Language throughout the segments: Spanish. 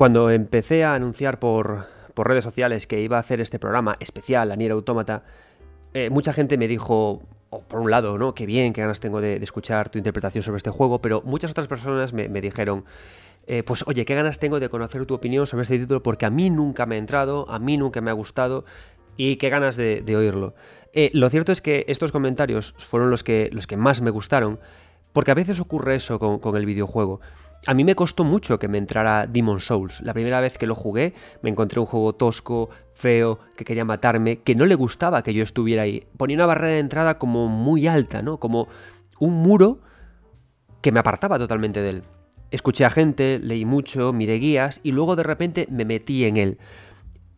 Cuando empecé a anunciar por, redes sociales que iba a hacer este programa especial a Nier Automata, eh, mucha gente me dijo, oh, por un lado, ¿no? Qué bien, qué ganas tengo de, escuchar tu interpretación sobre este juego, pero muchas otras personas me, dijeron, eh, pues oye, qué ganas tengo de conocer tu opinión sobre este título porque a mí nunca me ha entrado, a mí nunca me ha gustado y qué ganas de, oírlo. Eh, lo cierto es que estos comentarios fueron los que, más me gustaron, porque a veces ocurre eso con el videojuego. A mí me costó mucho que me entrara Demon Souls. La primera vez que lo jugué me encontré un juego tosco, feo, que quería matarme, que no le gustaba que yo estuviera ahí. Ponía una barrera de entrada como muy alta, ¿no? Como un muro que me apartaba totalmente de él. Escuché a gente, leí mucho, miré guías y luego de repente me metí en él.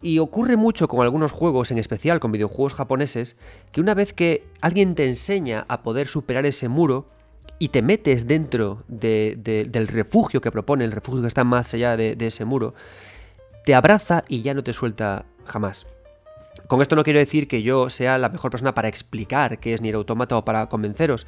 Y ocurre mucho con algunos juegos, en especial con videojuegos japoneses, que una vez que alguien te enseña a poder superar ese muro y te metes dentro de, de, del refugio que propone, el refugio que está más allá de, de ese muro, te abraza y ya no te suelta jamás. Con esto no quiero decir que yo sea la mejor persona para explicar qué es Nier Automata o para convenceros,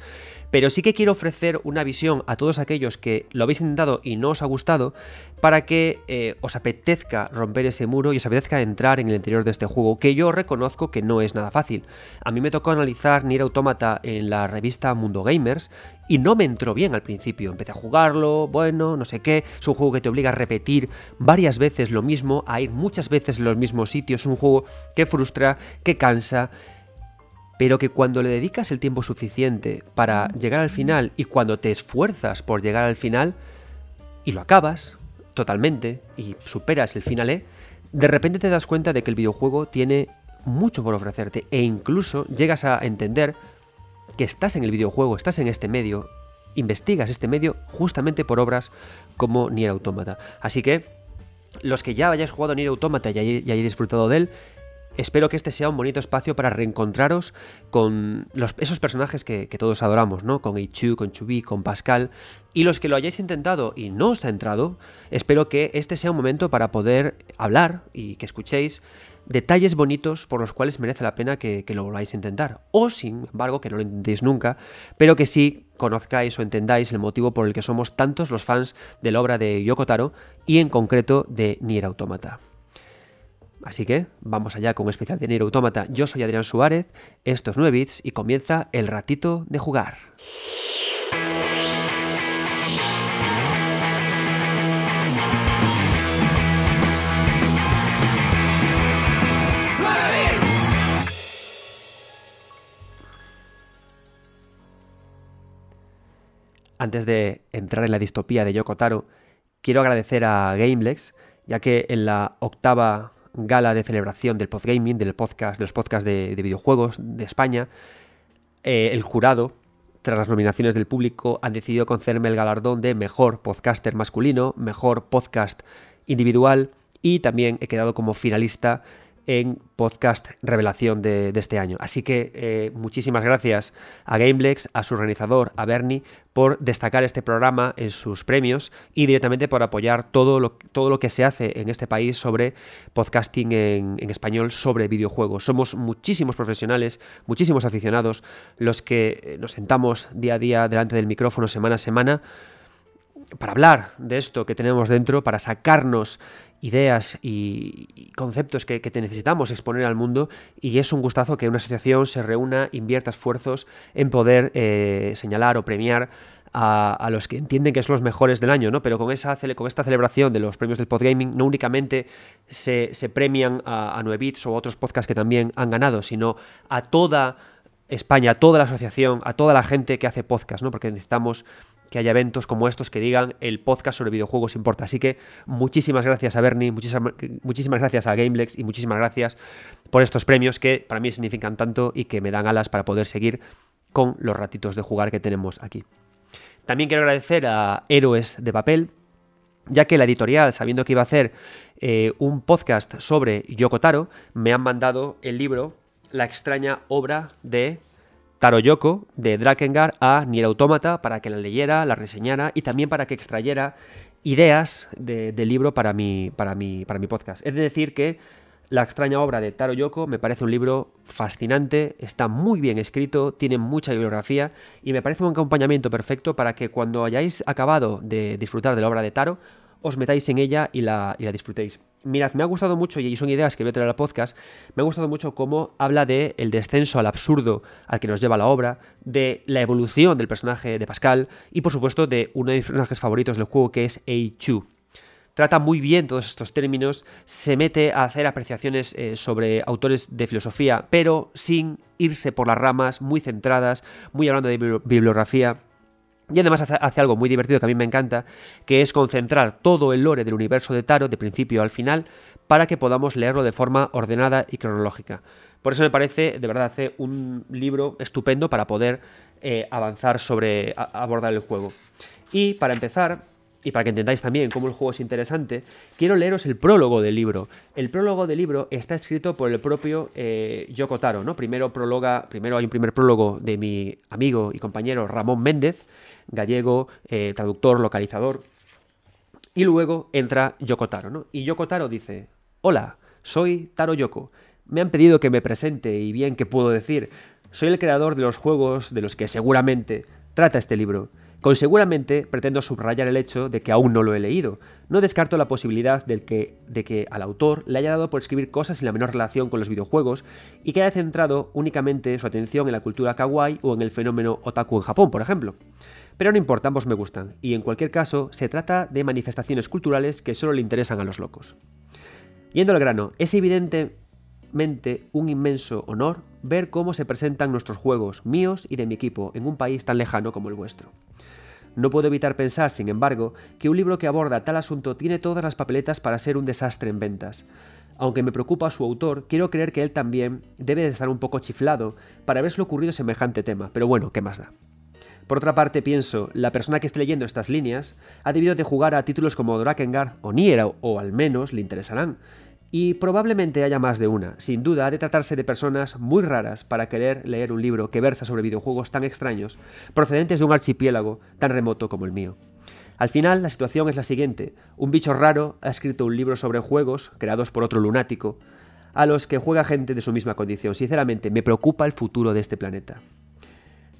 pero sí que quiero ofrecer una visión a todos aquellos que lo habéis intentado y no os ha gustado, para que eh, os apetezca romper ese muro y os apetezca entrar en el interior de este juego, que yo reconozco que no es nada fácil. A mí me tocó analizar Nier Automata en la revista Mundo Gamers y no me entró bien al principio. Empecé a jugarlo, bueno, no sé qué. Es un juego que te obliga a repetir varias veces lo mismo, a ir muchas veces en los mismos sitios. Es un juego que frustra, que cansa, pero que cuando le dedicas el tiempo suficiente para llegar al final y cuando te esfuerzas por llegar al final y lo acabas totalmente y superas el final, de repente te das cuenta de que el videojuego tiene mucho por ofrecerte e incluso llegas a entender que estás en el videojuego, estás en este medio, investigas este medio justamente por obras como Nier Automata. Así que los que ya hayáis jugado Nier Automata y hayáis disfrutado de él, espero que este sea un bonito espacio para reencontraros con los, esos personajes que, que, todos adoramos, ¿no? Con Ichu, con Chubi, con Pascal. Y los que lo hayáis intentado y no os ha entrado, espero que este sea un momento para poder hablar y que escuchéis detalles bonitos por los cuales merece la pena que, lo volváis a intentar. O, sin embargo, que no lo intentéis nunca, pero que sí conozcáis o entendáis el motivo por el que somos tantos los fans de la obra de Yoko Taro y en concreto de Nier Automata. Así que vamos allá con un especial de Nier Automata. Yo soy Adrián Suárez, esto es 9 bits y comienza el ratito de jugar. Antes de entrar en la distopía de Yoko Taro, quiero agradecer a Gamelex, ya que en la octava gala de celebración del postgaming, del podcast, de los podcasts de, de videojuegos de España, eh, el jurado, tras las nominaciones del público, han decidido concederme el galardón de mejor podcaster masculino, mejor podcast individual y también he quedado como finalista en podcast revelación de, este año. Así que eh, muchísimas gracias a Gameplex, a su organizador, a Bernie, por destacar este programa en sus premios y directamente por apoyar todo lo, todo lo que se hace en este país sobre podcasting en, en español sobre videojuegos. Somos muchísimos profesionales, muchísimos aficionados los que nos sentamos día a día delante del micrófono semana a semana para hablar de esto que tenemos dentro, para sacarnos ideas y, conceptos que, que, te necesitamos exponer al mundo y es un gustazo que una asociación se reúna, invierta esfuerzos en poder eh, señalar o premiar a, a, los que entienden que son los mejores del año, ¿no? Pero con, esa, con esta celebración de los premios del Podgaming no únicamente se, se premian a, a 9 bits o a otros podcasts que también han ganado, sino a toda España, a toda la asociación, a toda la gente que hace podcast, ¿no? Porque necesitamos que haya eventos como estos que digan el podcast sobre videojuegos importa. Así que muchísimas gracias a Bernie, muchísimas, gracias a Gamelex y muchísimas gracias por estos premios que para mí significan tanto y que me dan alas para poder seguir con los ratitos de jugar que tenemos aquí. También quiero agradecer a Héroes de Papel, ya que la editorial, sabiendo que iba a hacer eh, un podcast sobre Yoko Taro, me han mandado el libro La extraña obra de Taro Yoko de Drakengard a Nier Automata para que la leyera, la reseñara y también para que extrayera ideas del de libro para mi, para, mi, para mi podcast. Es de decir que La extraña obra de Taro Yoko me parece un libro fascinante, está muy bien escrito, tiene mucha bibliografía y me parece un acompañamiento perfecto para que cuando hayáis acabado de disfrutar de la obra de Taro os metáis en ella y la, y la disfrutéis. Mirad, me ha gustado mucho, y son ideas que voy a traer al podcast, me ha gustado mucho cómo habla de el descenso al absurdo al que nos lleva la obra, de la evolución del personaje de Pascal y por supuesto de uno de mis personajes favoritos del juego que es Chu. Trata muy bien todos estos términos, se mete a hacer apreciaciones eh, sobre autores de filosofía, pero sin irse por las ramas, muy centradas, muy hablando de bibliografía. Y además hace, algo muy divertido que a mí me encanta, que es concentrar todo el lore del universo de Tarot de principio al final para que podamos leerlo de forma ordenada y cronológica. Por eso me parece, de verdad, hace un libro estupendo para poder eh, avanzar sobre abordar el juego. Y para empezar, y para que entendáis también cómo el juego es interesante, quiero leeros el prólogo del libro. El prólogo del libro está escrito por el propio eh, Yoko Taro, ¿no? Primero, prologa, primero hay un primer prólogo de mi amigo y compañero Ramón Méndez, gallego, eh, traductor, localizador. Y luego entra Yoko Taro, ¿no? Y Yoko Taro dice, hola, soy Taro Yoko. Me han pedido que me presente y bien que puedo decir, soy el creador de los juegos de los que seguramente trata este libro. Con seguramente pretendo subrayar el hecho de que aún no lo he leído. No descarto la posibilidad de que, de que al autor le haya dado por escribir cosas sin la menor relación con los videojuegos y que haya centrado únicamente su atención en la cultura kawaii o en el fenómeno otaku en Japón, por ejemplo. Pero no importa, ambos me gustan, y en cualquier caso se trata de manifestaciones culturales que solo le interesan a los locos. Yendo al grano, es evidentemente un inmenso honor ver cómo se presentan nuestros juegos, míos y de mi equipo, en un país tan lejano como el vuestro. No puedo evitar pensar, sin embargo, que un libro que aborda tal asunto tiene todas las papeletas para ser un desastre en ventas. Aunque me preocupa su autor, quiero creer que él también debe de estar un poco chiflado para haberse ocurrido semejante tema, pero bueno, ¿qué más da? Por otra parte, pienso, la persona que esté leyendo estas líneas ha debido de jugar a títulos como Drakengard o Nier, o al menos le interesarán. Y probablemente haya más de una. Sin duda, ha de tratarse de personas muy raras para querer leer un libro que versa sobre videojuegos tan extraños, procedentes de un archipiélago tan remoto como el mío. Al final, la situación es la siguiente. Un bicho raro ha escrito un libro sobre juegos, creados por otro lunático, a los que juega gente de su misma condición. Sinceramente, me preocupa el futuro de este planeta.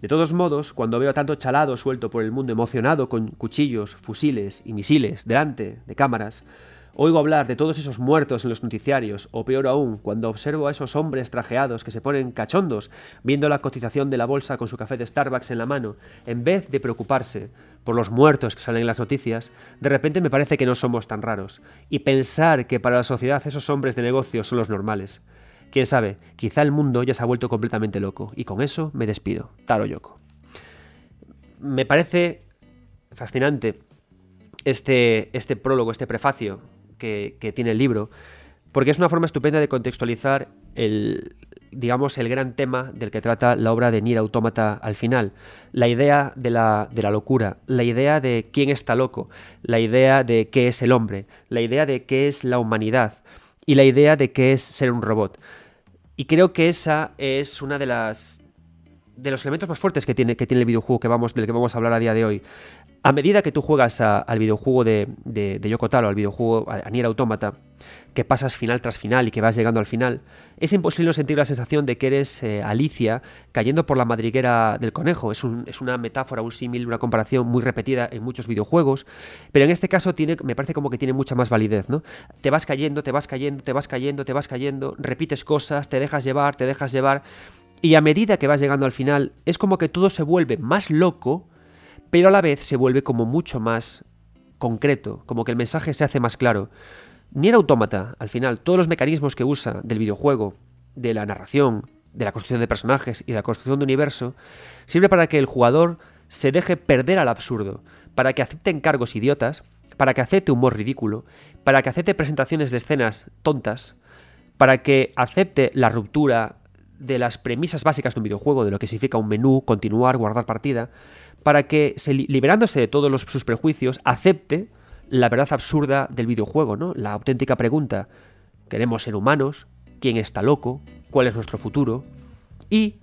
De todos modos, cuando veo tanto chalado suelto por el mundo emocionado con cuchillos, fusiles y misiles delante de cámaras, oigo hablar de todos esos muertos en los noticiarios, o peor aún, cuando observo a esos hombres trajeados que se ponen cachondos viendo la cotización de la bolsa con su café de Starbucks en la mano, en vez de preocuparse por los muertos que salen en las noticias, de repente me parece que no somos tan raros, y pensar que para la sociedad esos hombres de negocios son los normales. Quién sabe, quizá el mundo ya se ha vuelto completamente loco. Y con eso me despido. Taro Yoko. Me parece fascinante este, este prólogo, este prefacio que, tiene el libro, porque es una forma estupenda de contextualizar el, digamos, el gran tema del que trata la obra de Nier Automata al final. La idea de la, de la, locura, la idea de quién está loco, la idea de qué es el hombre, la idea de qué es la humanidad, y la idea de qué es ser un robot. Y creo que esa es una de las de los elementos más fuertes que tiene, que tiene el videojuego que vamos, del que vamos a hablar a día de hoy. A medida que tú juegas al videojuego de, de, de Yoko Taro, al videojuego a, que pasas final tras final y que vas llegando al final, es imposible no sentir la sensación de que eres eh, Alicia cayendo por la madriguera del conejo. Es, una metáfora, un símil, una comparación muy repetida en muchos videojuegos, pero en este caso me parece como que tiene mucha más validez, ¿no? Te vas cayendo, te vas cayendo, te vas cayendo, te vas cayendo, repites cosas, te dejas llevar, te dejas llevar, y a medida que vas llegando al final, es como que todo se vuelve más loco, pero a la vez se vuelve como mucho más concreto, como que el mensaje se hace más claro. Ni el autómata, al final, todos los mecanismos que usa del videojuego, de la narración, de la construcción de personajes y de la construcción de universo, sirve para que el jugador se deje perder al absurdo, para que acepte encargos idiotas, para que acepte humor ridículo, para que acepte presentaciones de escenas tontas, para que acepte la ruptura de las premisas básicas de un videojuego, de lo que significa un menú, continuar, guardar partida, para que, liberándose de todos sus prejuicios, acepte la verdad absurda del videojuego, ¿no? La auténtica pregunta, ¿queremos ser humanos? ¿Quién está loco? ¿Cuál es nuestro futuro? Y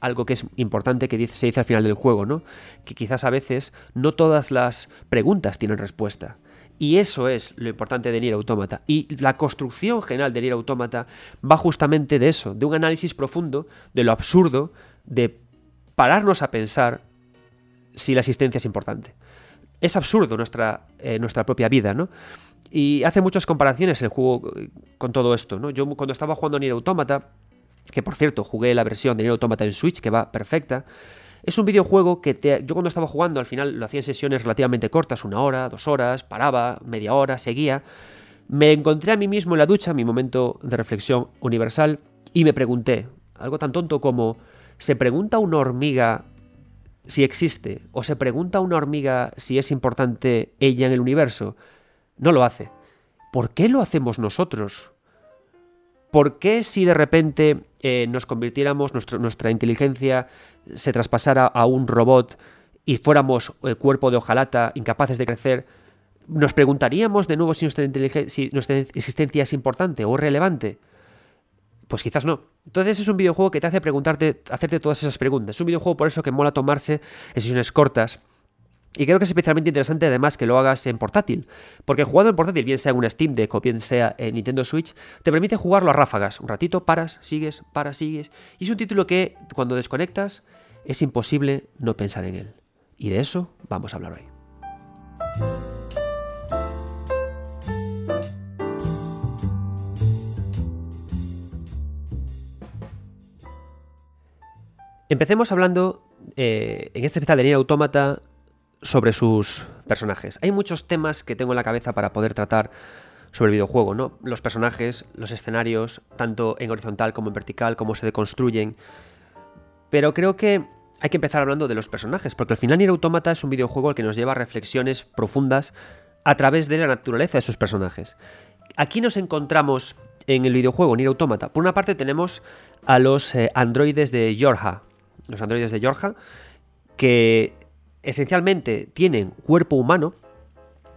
algo que es importante que se dice al final del juego, ¿no? Que quizás a veces no todas las preguntas tienen respuesta. Y eso es lo importante de Nier Automata. Y la construcción general de Nier Automata va justamente de eso, de un análisis profundo de lo absurdo, de pararnos a pensar si la existencia es importante. es absurdo nuestra, eh, nuestra propia vida, ¿no? Y hace muchas comparaciones el juego eh, con todo esto, ¿no? Yo cuando estaba jugando a Nier Automata, que por cierto jugué la versión de Nier Automata en Switch, que va perfecta, es un videojuego que yo cuando estaba jugando al final lo hacía en sesiones relativamente cortas, una hora, dos horas, paraba, media hora, seguía. Me encontré a mí mismo en la ducha, mi momento de reflexión universal, y me pregunté, algo tan tonto como, ¿se pregunta una hormiga si existe? ¿O se pregunta una hormiga si es importante ella en el universo? No lo hace. ¿Por qué lo hacemos nosotros? ¿Por qué si de repente eh, nos convirtiéramos, nuestra inteligencia se traspasara a un robot y fuéramos el cuerpo de hojalata, incapaces de crecer, nos preguntaríamos de nuevo si nuestra, si nuestra existencia es importante o relevante? Pues quizás no. Entonces es un videojuego que te hace preguntarte, hacerte todas esas preguntas. Es un videojuego por eso que mola tomarse sesiones cortas y creo que es especialmente interesante además que lo hagas en portátil, porque jugando en portátil, bien sea en una Steam Deck o bien sea en Nintendo Switch, te permite jugarlo a ráfagas. Un ratito, paras, sigues, paras, sigues. Y es un título que cuando desconectas es imposible no pensar en él. Y de eso vamos a hablar hoy. Empecemos hablando eh, en este especial de Nier Automata sobre sus personajes. Hay muchos temas que tengo en la cabeza para poder tratar sobre el videojuego, ¿no? Los personajes, los escenarios, tanto en horizontal como en vertical, cómo se deconstruyen. Pero creo que hay que empezar hablando de los personajes, porque al final Nier Automata es un videojuego que nos lleva a reflexiones profundas a través de la naturaleza de sus personajes. Aquí nos encontramos en el videojuego Nier Automata. Por una parte tenemos a los eh, androides de Yorha. Los androides de Yorha, que esencialmente tienen cuerpo humano,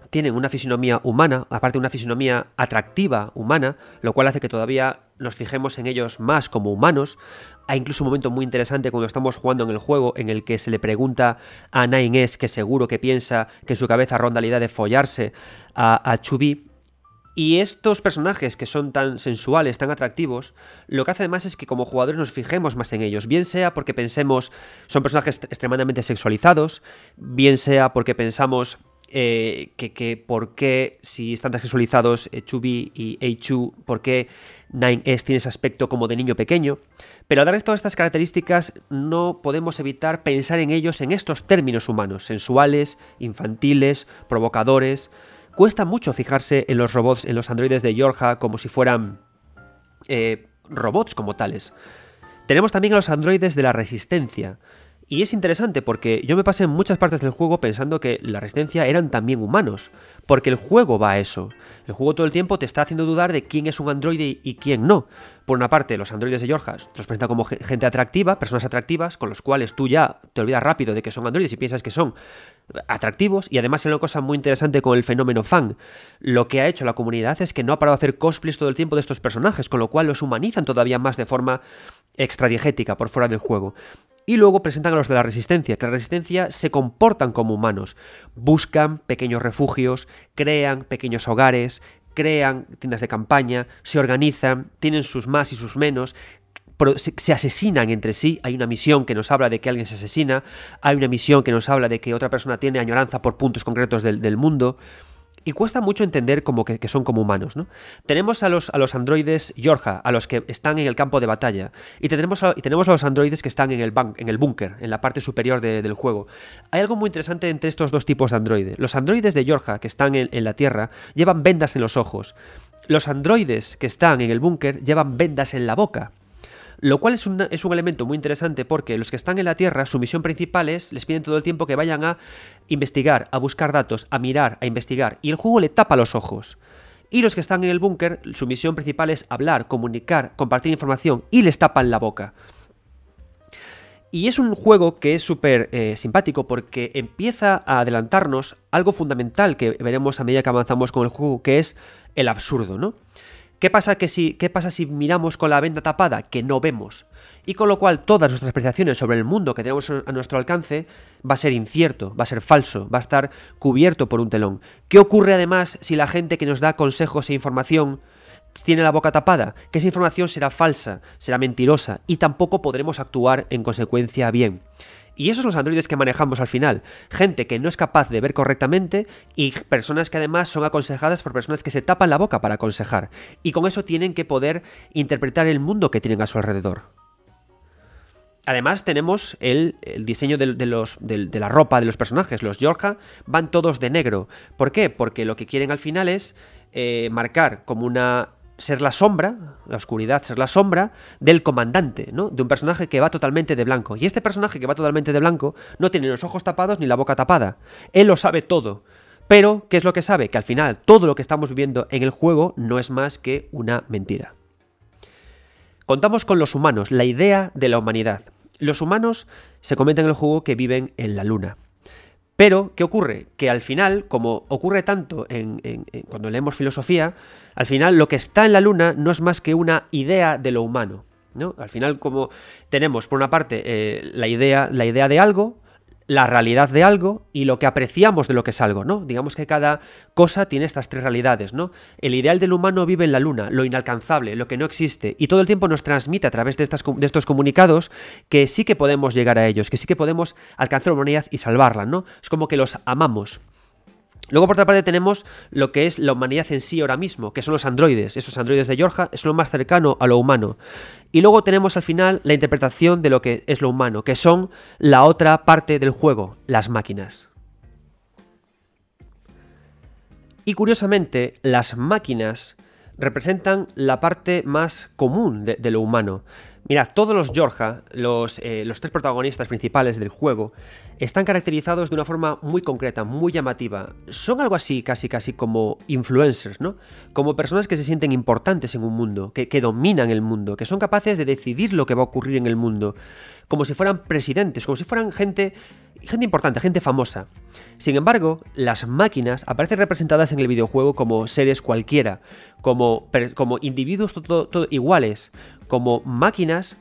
tienen una fisionomía humana, aparte una fisionomía atractiva humana, lo cual hace que todavía nos fijemos en ellos más como humanos. Hay incluso un momento muy interesante cuando estamos jugando en el juego en el que se le pregunta a Nine S que seguro que piensa que su cabeza ronda la idea de follarse a, a Chubby y estos personajes que son tan sensuales, tan atractivos, lo que hace además es que como jugadores nos fijemos más en ellos, bien sea porque pensemos son personajes extremadamente sexualizados, bien sea porque pensamos eh, que, por qué si están tan sexualizados eh, Chubby y Eichu, por qué Nine S tiene ese aspecto como de niño pequeño. Pero al dar todas estas características no podemos evitar pensar en ellos en estos términos humanos, sensuales, infantiles, provocadores, Cuesta mucho fijarse en los robots, en los androides de Yorja, como si fueran eh, robots como tales. Tenemos también a los androides de la resistencia. Y es interesante porque yo me pasé en muchas partes del juego pensando que la resistencia eran también humanos. Porque el juego va a eso. El juego todo el tiempo te está haciendo dudar de quién es un androide y quién no. Por una parte, los androides de te los presentan como gente atractiva, personas atractivas, con los cuales tú ya te olvidas rápido de que son androides y piensas que son atractivos. Y además hay una cosa muy interesante con el fenómeno fan. Lo que ha hecho la comunidad es que no ha parado de hacer cosplays todo el tiempo de estos personajes, con lo cual los humanizan todavía más de forma extradigética por fuera del juego. Y luego presentan a los de la resistencia, que la resistencia se comportan como humanos, buscan pequeños refugios, crean pequeños hogares, crean tiendas de campaña, se organizan, tienen sus más y sus menos, se, asesinan entre sí. Hay una misión que nos habla de que alguien se asesina, hay una misión que nos habla de que otra persona tiene añoranza por puntos concretos del mundo y cuesta mucho entender como que, son como humanos. ¿no? Tenemos a los, a los androides Yorja, a los que están en el campo de batalla, y, tendremos y tenemos a los androides que están en el, en búnker, en la parte superior del juego. Hay algo muy interesante entre estos dos tipos de androides. Los androides de Yorja, que están en la Tierra, llevan vendas en los ojos. Los androides que están en el búnker llevan vendas en la boca. Lo cual es un, es un elemento muy interesante porque los que están en la Tierra, su misión principal es, les piden todo el tiempo que vayan a investigar, a buscar datos, a mirar, a investigar, y el juego le tapa los ojos. Y los que están en el búnker, su misión principal es hablar, comunicar, compartir información, y les tapan la boca. Y es un juego que es súper eh, simpático porque empieza a adelantarnos algo fundamental que veremos a medida que avanzamos con el juego, que es el absurdo, ¿no? ¿Qué pasa, que si, ¿Qué pasa si miramos con la venda tapada? Que no vemos. Y con lo cual todas nuestras apreciaciones sobre el mundo que tenemos a nuestro alcance va a ser incierto, va a ser falso, va a estar cubierto por un telón. ¿Qué ocurre además si la gente que nos da consejos e información tiene la boca tapada? Que esa información será falsa, será mentirosa y tampoco podremos actuar en consecuencia bien. Y esos son los androides que manejamos al final. Gente que no es capaz de ver correctamente y personas que además son aconsejadas por personas que se tapan la boca para aconsejar. Y con eso tienen que poder interpretar el mundo que tienen a su alrededor. Además tenemos el, diseño de, la ropa de los personajes. Los Yorja van todos de negro. ¿Por qué? Porque lo que quieren al final es eh, marcar como una ser la sombra, la oscuridad, ser la sombra del comandante, ¿no? De un personaje que va totalmente de blanco. Y este personaje que va totalmente de blanco no tiene los ojos tapados ni la boca tapada. Él lo sabe todo. Pero, ¿qué es lo que sabe? Que al final todo lo que estamos viviendo en el juego no es más que una mentira. Contamos con los humanos, la idea de la humanidad. Los humanos se comentan en el juego que viven en la luna. Pero, ¿qué ocurre? Que al final, como ocurre tanto en, cuando leemos filosofía, al final lo que está en la luna no es más que una idea de lo humano. ¿no? Al final, como tenemos por una parte eh, la, idea, la idea de algo, la realidad de algo y lo que apreciamos de lo que es algo, ¿no? Digamos que cada cosa tiene estas tres realidades, ¿no? El ideal del humano vive en la luna, lo inalcanzable, lo que no existe, y todo el tiempo nos transmite a través de, estos comunicados que sí que podemos llegar a ellos, que sí que podemos alcanzar la humanidad y salvarla, ¿no? Es como que los amamos. Luego, por otra parte, tenemos lo que es la humanidad en sí ahora mismo, que son los androides. Esos androides de Georgia es lo más cercano a lo humano. Y luego tenemos al final la interpretación de lo que es lo humano, que son la otra parte del juego, las máquinas. Y curiosamente, las máquinas representan la parte más común de, lo humano. Mirad, todos los Georgia, los, eh, los tres protagonistas principales del juego, están caracterizados de una forma muy concreta, muy llamativa. Son algo así, casi casi como influencers, ¿no? Como personas que se sienten importantes en un mundo, que, dominan el mundo, que son capaces de decidir lo que va a ocurrir en el mundo, como si fueran presidentes, como si fueran gente, gente importante, gente famosa. Sin embargo, las máquinas aparecen representadas en el videojuego como seres cualquiera, como, como individuos iguales, como máquinas,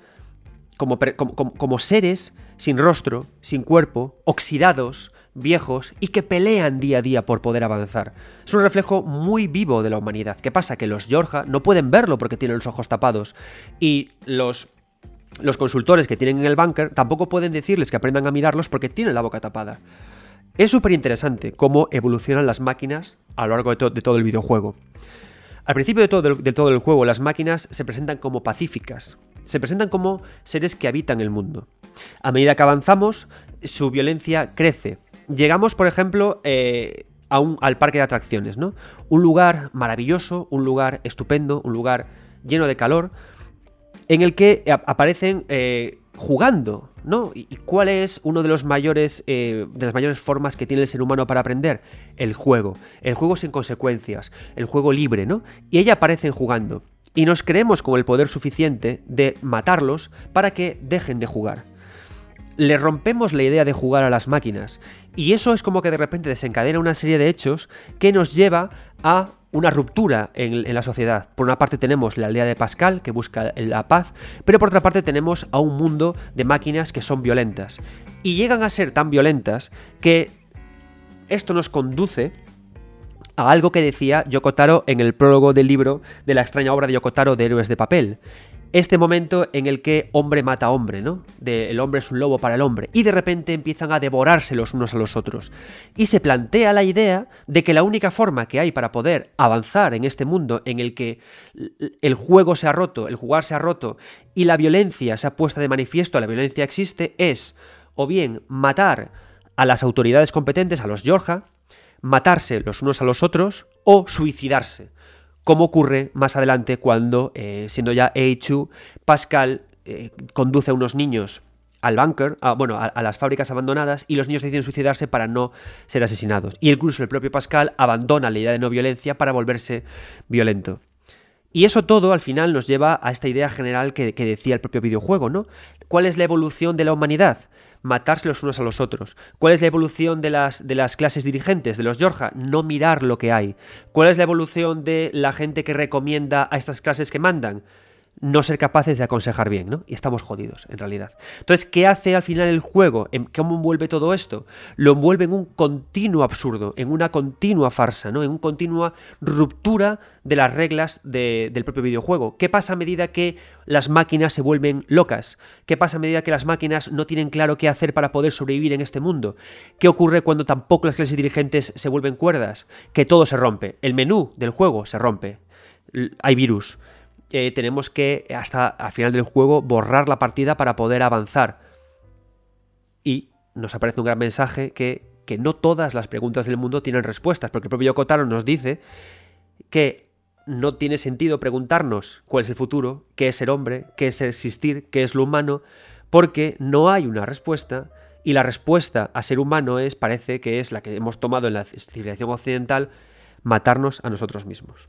como, como seres sin rostro, sin cuerpo, oxidados, viejos y que pelean día a día por poder avanzar. Es un reflejo muy vivo de la humanidad. ¿Qué pasa? Que los Georgia no pueden verlo porque tienen los ojos tapados y los los consultores que tienen en el bunker tampoco pueden decirles que aprendan a mirarlos porque tienen la boca tapada. Es súper interesante cómo evolucionan las máquinas a lo largo de, todo el videojuego. Al principio de todo, de todo el juego, las máquinas se presentan como pacíficas, se presentan como seres que habitan el mundo. A medida que avanzamos, su violencia crece. Llegamos, por ejemplo, eh, a un, al parque de atracciones, ¿no? Un lugar maravilloso, un lugar estupendo, un lugar lleno de calor, en el que aparecen eh, jugando, ¿no? ¿Y cuál es uno de los mayores eh, de las mayores formas que tiene el ser humano para aprender? El juego, el juego sin consecuencias, el juego libre, ¿no? Y ella aparecen jugando y nos creemos con el poder suficiente de matarlos para que dejen de jugar le rompemos la idea de jugar a las máquinas. Y eso es como que de repente desencadena una serie de hechos que nos lleva a una ruptura en, la sociedad. Por una parte tenemos la aldea de Pascal, que busca la paz, pero por otra parte tenemos a un mundo de máquinas que son violentas. Y llegan a ser tan violentas que esto nos conduce a algo que decía Yokotaro en el prólogo del libro de la extraña obra de Yokotaro de Héroes de Papel este momento en el que hombre mata a hombre, ¿no? De el hombre es un lobo para el hombre. Y de repente empiezan a devorarse los unos a los otros. Y se plantea la idea de que la única forma que hay para poder avanzar en este mundo en el que el juego se ha roto, el jugar se ha roto y la violencia se ha puesto de manifiesto, la violencia existe, es o bien matar a las autoridades competentes, a los Georgia, matarse los unos a los otros o suicidarse como ocurre más adelante cuando, eh, siendo ya Eichu, Pascal eh, conduce a unos niños al bunker, bueno, a, las fábricas abandonadas y los niños deciden suicidarse para no ser asesinados. Y incluso el propio Pascal abandona la idea de no violencia para volverse violento. Y eso todo al final nos lleva a esta idea general que decía el propio videojuego, ¿no? ¿Cuál es la evolución de la humanidad? Matarse los unos a los otros. ¿Cuál es la evolución de las, de las clases dirigentes, de los Georgia? No mirar lo que hay. ¿Cuál es la evolución de la gente que recomienda a estas clases que mandan? No ser capaces de aconsejar bien, ¿no? Y estamos jodidos, en realidad. Entonces, ¿qué hace al final el juego? ¿Cómo envuelve todo esto? Lo envuelve en un continuo absurdo, en una continua farsa, ¿no? En una continua ruptura de las reglas del propio videojuego. ¿Qué pasa a medida que las máquinas se vuelven locas? ¿Qué pasa a medida que las máquinas no tienen claro qué hacer para poder sobrevivir en este mundo? ¿Qué ocurre cuando tampoco las clases dirigentes se vuelven cuerdas? Que todo se rompe. El menú del juego se rompe. Hay virus tenemos que hasta al final del juego borrar la partida para poder avanzar. Y nos aparece un gran mensaje que, que no todas las preguntas del mundo tienen respuestas, porque el propio Kotaro nos dice que no tiene sentido preguntarnos cuál es el futuro, qué es ser hombre, qué es existir, qué es lo humano, porque no hay una respuesta y la respuesta a ser humano es, parece que es la que hemos tomado en la civilización occidental, matarnos a nosotros mismos.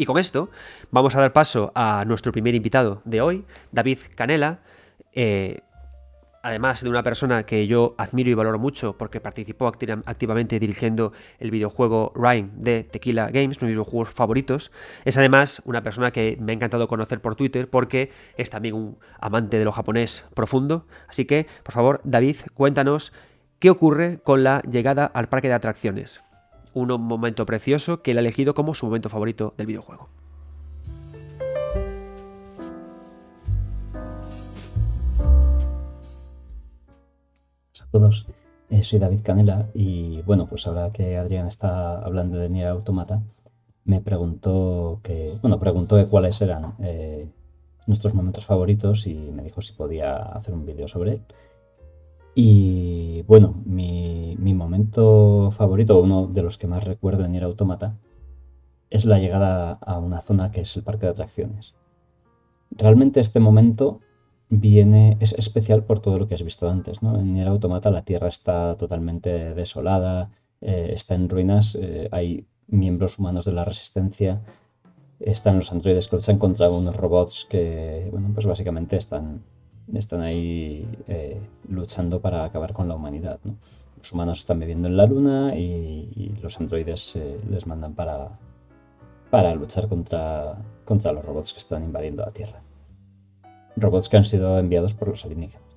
Y con esto vamos a dar paso a nuestro primer invitado de hoy, David Canela. Eh, además de una persona que yo admiro y valoro mucho porque participó activamente dirigiendo el videojuego Rhyme de Tequila Games, uno de mis videojuegos favoritos, es además una persona que me ha encantado conocer por Twitter porque es también un amante de lo japonés profundo. Así que, por favor, David, cuéntanos qué ocurre con la llegada al parque de atracciones un momento precioso que él ha elegido como su momento favorito del videojuego. a todos, eh, soy David Canela y bueno, pues ahora que Adrián está hablando de Nier Automata, me preguntó que, bueno, preguntó de cuáles eran eh, nuestros momentos favoritos y me dijo si podía hacer un vídeo sobre él. Y bueno, mi, momento favorito, uno de los que más recuerdo en ir Automata, es la llegada a una zona que es el parque de atracciones. Realmente este momento viene, es especial por todo lo que has visto antes, ¿no? En Nier Automata la tierra está totalmente desolada, eh, está en ruinas, eh, hay miembros humanos de la resistencia, están los androides que luchan contra unos robots que, bueno, pues básicamente están están ahí eh, luchando para acabar con la humanidad. Los humanos están viviendo en la luna y, los androides eh, les mandan para, para luchar contra, contra los robots que están invadiendo la Tierra. Robots que han sido enviados por los alienígenas.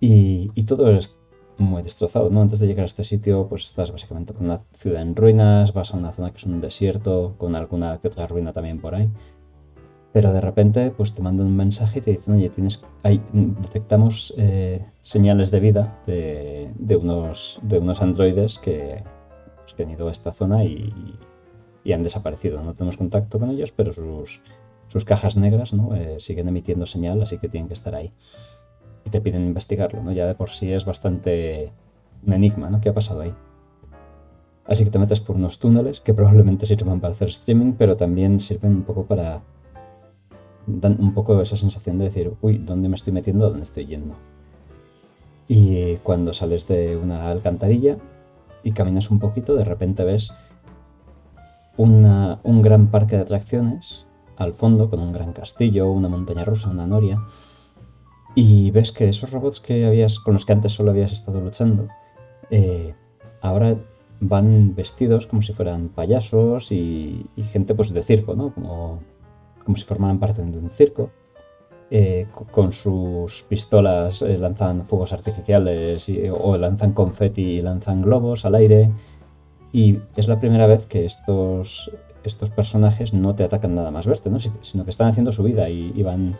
Y, y, todo es muy destrozado. ¿no? Antes de llegar a este sitio, pues estás básicamente por una ciudad en ruinas, vas a una zona que es un desierto, con alguna que otra ruina también por ahí pero de repente pues te mandan un mensaje y te dicen, oye, tienes, detectamos eh, señales de vida de, unos, de unos androides que, pues, han ido a esta zona y, han desaparecido. No tenemos contacto con ellos, pero sus, sus cajas negras ¿no? Eh, siguen emitiendo señal, así que tienen que estar ahí. Y te piden investigarlo, ¿no? Ya de por sí es bastante un enigma, ¿no? ¿Qué ha pasado ahí? Así que te metes por unos túneles que probablemente sirvan para hacer streaming, pero también sirven un poco para dan un poco esa sensación de decir, uy, ¿dónde me estoy metiendo? ¿Dónde estoy yendo? Y cuando sales de una alcantarilla y caminas un poquito, de repente ves un gran parque de atracciones al fondo, con un gran castillo, una montaña rusa, una noria. Y ves que esos robots que habías, con los que antes solo habías estado luchando, eh, ahora van vestidos como si fueran payasos y, y, gente pues de circo, ¿no? Como como si formaran parte de un circo. Eh, con sus pistolas eh, lanzan fuegos artificiales o lanzan confeti y lanzan globos al aire. Y es la primera vez que estos, estos personajes no te atacan nada más verte, ¿no? sino que están haciendo su vida y, van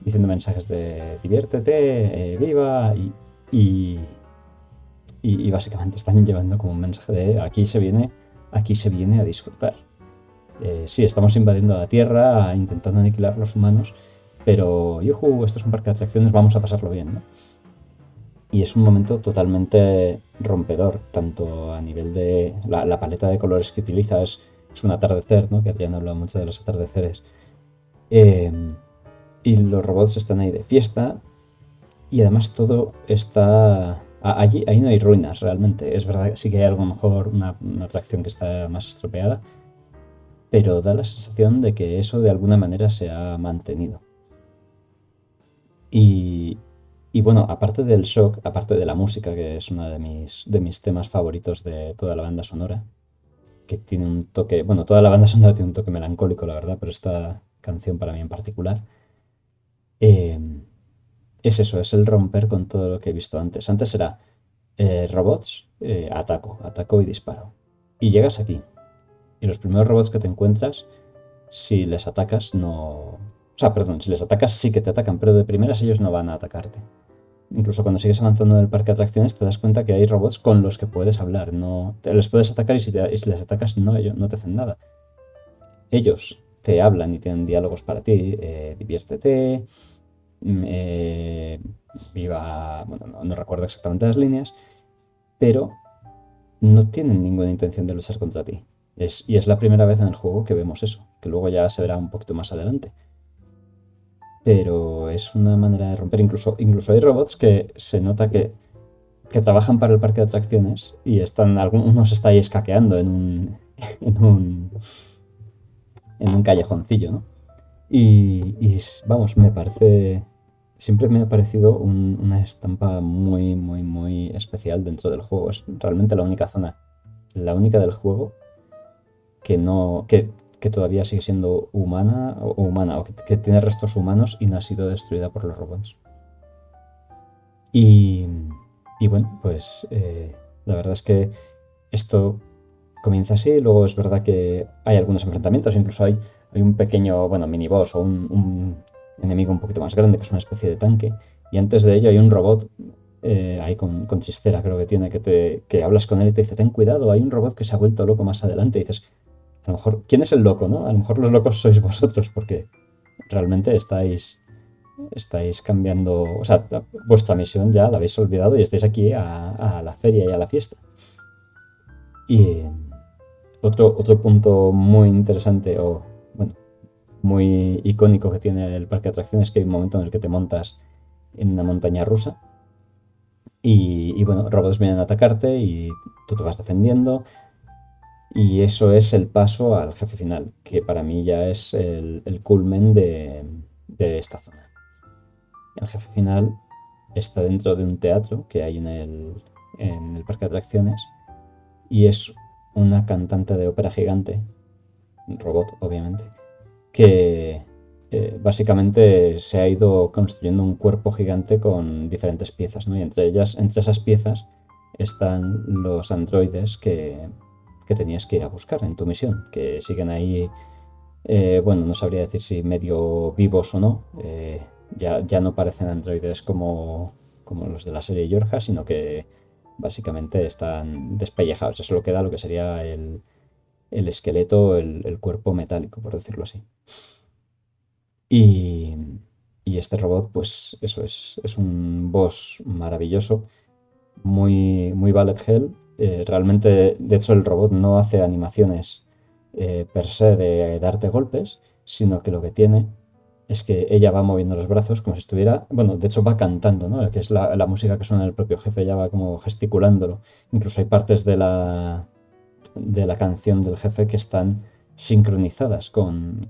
diciendo mensajes de diviértete, eh, viva y, y, y, básicamente están llevando como un mensaje de aquí se viene, aquí se viene a disfrutar. Eh, sí, estamos invadiendo la Tierra, intentando aniquilar los humanos, pero, yuhu, esto es un parque de atracciones, vamos a pasarlo bien, ¿no? Y es un momento totalmente rompedor, tanto a nivel de la, paleta de colores que utiliza, es, un atardecer, ¿no? Que Adrián habla mucho de los atardeceres. Em, y los robots están ahí de fiesta, y además todo está... Allí, ahí no hay ruinas realmente. Es verdad sí que hay algo mejor, una atracción que está más estropeada, pero da la sensación de que eso de alguna manera se ha mantenido. Y, bueno, aparte del shock, aparte de la música, que es uno de mis, de mis temas favoritos de toda la banda sonora, que tiene un toque, bueno, toda la banda sonora tiene un toque melancólico, la verdad, pero esta, canción para mí en particular. Eh, es eso, es el romper con todo lo que he visto antes. Antes era eh, robots, eh, ataco, ataco y disparo. Y llegas aquí. Y los primeros robots que te encuentras, si les atacas, no... O sea, perdón, si les atacas sí que te atacan, pero de primeras ellos no van a atacarte. Incluso cuando sigues avanzando en el parque de atracciones te das cuenta que hay robots con los que puedes hablar. No, te, les puedes atacar y si, les atacas no, ellos no te hacen nada. Ellos te hablan y tienen diálogos para ti. Eh, diviértete, eh, iba, bueno, no, recuerdo exactamente las líneas, pero no tienen ninguna intención de luchar contra ti. Y es la primera vez en el juego que vemos eso, que luego ya se verá un poquito más adelante. Pero es una manera de romper. Incluso, incluso hay robots que se nota que, que trabajan para el parque de atracciones y están, algunos está ahí escaqueando en un, en un, en un callejoncillo, ¿no? Y, y, vamos, me parece siempre me ha parecido una estampa muy, muy, muy especial dentro del juego. Es realmente la única zona, la única del juego que no. que, todavía sigue siendo humana o, humana, o que, tiene restos humanos y no ha sido destruida por los robots. Y, y bueno, pues eh, la verdad es que esto comienza así, luego es verdad que hay algunos enfrentamientos, incluso hay, hay un pequeño, bueno, mini boss o un enemigo un poquito más grande, que es una especie de tanque. Y antes de ello hay un robot eh, ahí con, chistera, creo que tiene, que, te, que hablas con él y te dice, ten cuidado, hay un robot que se ha vuelto loco más adelante. Y dices, a lo mejor, ¿quién es el loco? No? A lo mejor los locos sois vosotros, porque realmente estáis, estáis cambiando, o sea, vuestra misión ya la habéis olvidado y estáis aquí a, la feria y a la fiesta. Y otro, otro punto muy interesante, o bueno, muy icónico que tiene el parque de atracciones, que hay un momento en el que te montas en una montaña rusa y, bueno, robots vienen a atacarte y tú te vas defendiendo. Y eso es el paso al jefe final, que para mí ya es el, culmen de, esta zona. El jefe final está dentro de un teatro que hay en el, en el parque de atracciones y es una cantante de ópera gigante, robot obviamente, que eh, básicamente se ha ido construyendo un cuerpo gigante con diferentes piezas, ¿no? Y entre ellas, entre esas piezas, están los androides que, tenías que ir a buscar en tu misión, que siguen ahí, eh, bueno, no sabría decir si medio vivos o no, eh, ya, ya, no parecen androides como, como los de la serie Yorja, sino que básicamente están despellejados, eso lo que da lo que sería el, el esqueleto, el, cuerpo metálico, por decirlo así. Y, este robot, pues eso es, es un boss maravilloso, muy, muy Ballet Hell. Eh, realmente, de hecho, el robot no hace animaciones eh, per se de darte golpes, sino que lo que tiene es que ella va moviendo los brazos como si estuviera, bueno, de hecho va cantando, ¿no? Que es la, música que suena el propio jefe, ella va como gesticulándolo. Incluso hay partes de la, de la canción del jefe que están sincronizadas con,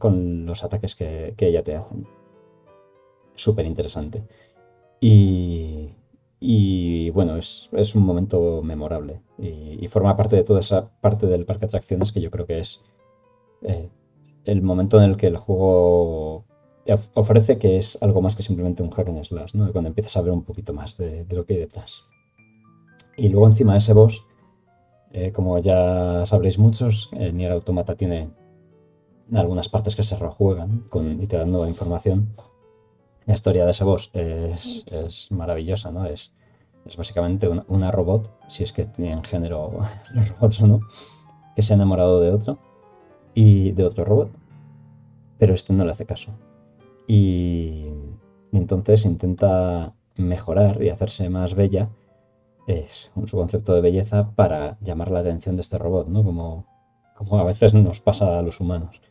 los ataques que, ella te hacen. Súper interesante. Y, y, bueno, es, un momento memorable y, forma parte de toda esa parte del parque de atracciones que yo creo que es eh, el momento en el que el juego ofrece que es algo más que simplemente un hack and slash, ¿no? cuando empiezas a ver un poquito más de, lo que hay detrás. Y luego encima de ese boss eh, como ya sabréis muchos, el Nier Automata tiene algunas partes que se rejuegan con, y te dan nueva información. La historia de ese boss es, maravillosa, ¿no? Es, es básicamente una, robot, si es que tienen género los robots o no, que se ha enamorado de otro y de otro robot, pero este no le hace caso. y entonces intenta mejorar y hacerse más bella es su concepto de belleza para llamar la atención de este robot, ¿no? Como, como a veces nos pasa a los humanos.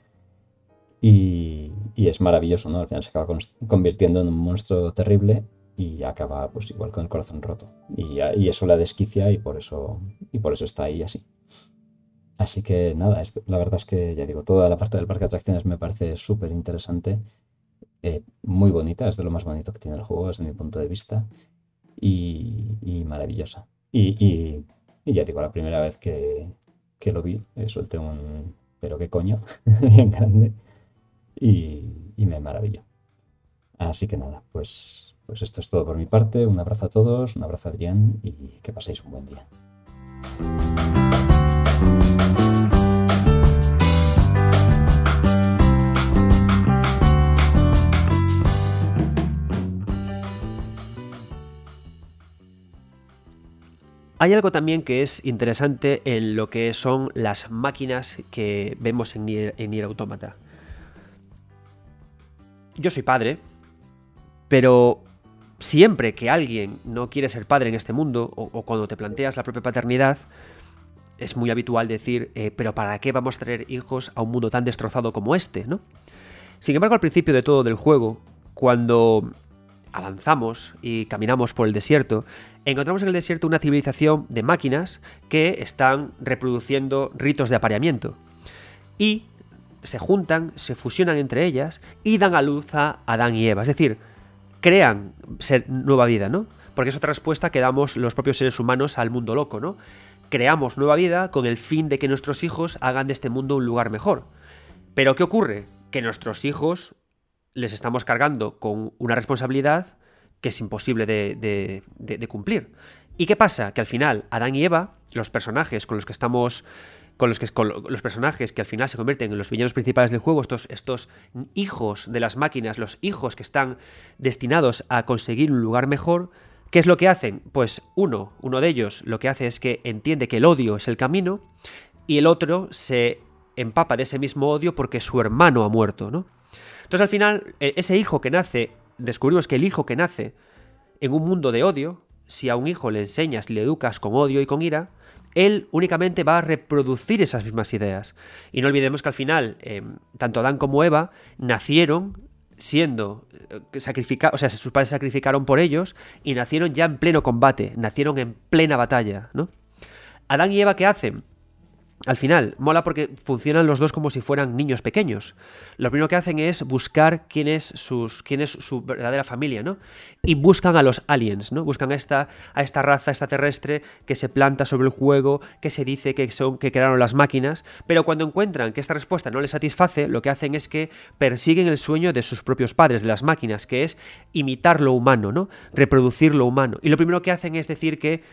Y, es maravilloso, ¿no? Al final se acaba convirtiendo en un monstruo terrible y acaba pues igual con el corazón roto. Y, eso la desquicia y por eso, y por eso está ahí así. Así que nada, la verdad es que ya digo, toda la parte del parque de atracciones me parece súper interesante, eh, muy bonita, es de lo más bonito que tiene el juego desde mi punto de vista y, maravillosa. Y, ya digo, la primera vez que, lo vi, eh, solté un pero qué coño, bien grande. Y, me maravilló. Así que nada, pues, pues esto es todo por mi parte. Un abrazo a todos, un abrazo a Adrián y que paséis un buen día. Hay algo también que es interesante en lo que son las máquinas que vemos en Nier, en Automata. Yo soy padre, pero siempre que alguien no quiere ser padre en este mundo, o, cuando te planteas la propia paternidad, es muy habitual decir, eh, pero ¿para qué vamos a traer hijos a un mundo tan destrozado como este? ¿no? Sin embargo, al principio de todo del juego, cuando avanzamos y caminamos por el desierto, encontramos en el desierto una civilización de máquinas que están reproduciendo ritos de apareamiento. Y se juntan, se fusionan entre ellas y dan a luz a Adán y Eva. Es decir, crean nueva vida, ¿no? Porque es otra respuesta que damos los propios seres humanos al mundo loco, ¿no? Creamos nueva vida con el fin de que nuestros hijos hagan de este mundo un lugar mejor. Pero ¿qué ocurre? Que nuestros hijos les estamos cargando con una responsabilidad que es imposible de, cumplir. ¿Y qué pasa? Que al final Adán y Eva, los personajes con los que estamos con los que los personajes que al final se convierten en los villanos principales del juego, estos, estos hijos de las máquinas, los hijos que están destinados a conseguir un lugar mejor, ¿qué es lo que hacen? Pues uno, uno de ellos lo que hace es que entiende que el odio es el camino y el otro se empapa de ese mismo odio porque su hermano ha muerto, ¿no? Entonces al final, e, ese hijo que nace, descubrimos que el hijo que nace en un mundo de odio, si a un hijo le enseñas le educas con odio y con ira, él únicamente va a reproducir esas mismas ideas. Y no olvidemos que al final, em, tanto Adán como Eva nacieron siendo eh, sacrificados, o sea, sus padres sacrificaron por ellos y nacieron ya en pleno combate, nacieron en plena batalla, ¿no? Adán y Eva, ¿qué hacen? Al final, mola porque funcionan los dos como si fueran niños pequeños. Lo primero que hacen es buscar quién es, su verdadera familia, ¿no? Y buscan a los aliens, ¿no? Buscan a esta, a esta raza extraterrestre que se planta sobre el juego, que se dice que son que crearon las máquinas, pero cuando encuentran que esta respuesta no les satisface, lo que hacen es que persiguen el sueño de sus propios padres, de las máquinas, que es imitar lo humano, ¿no? Reproducir lo humano. Y lo primero que hacen es decir que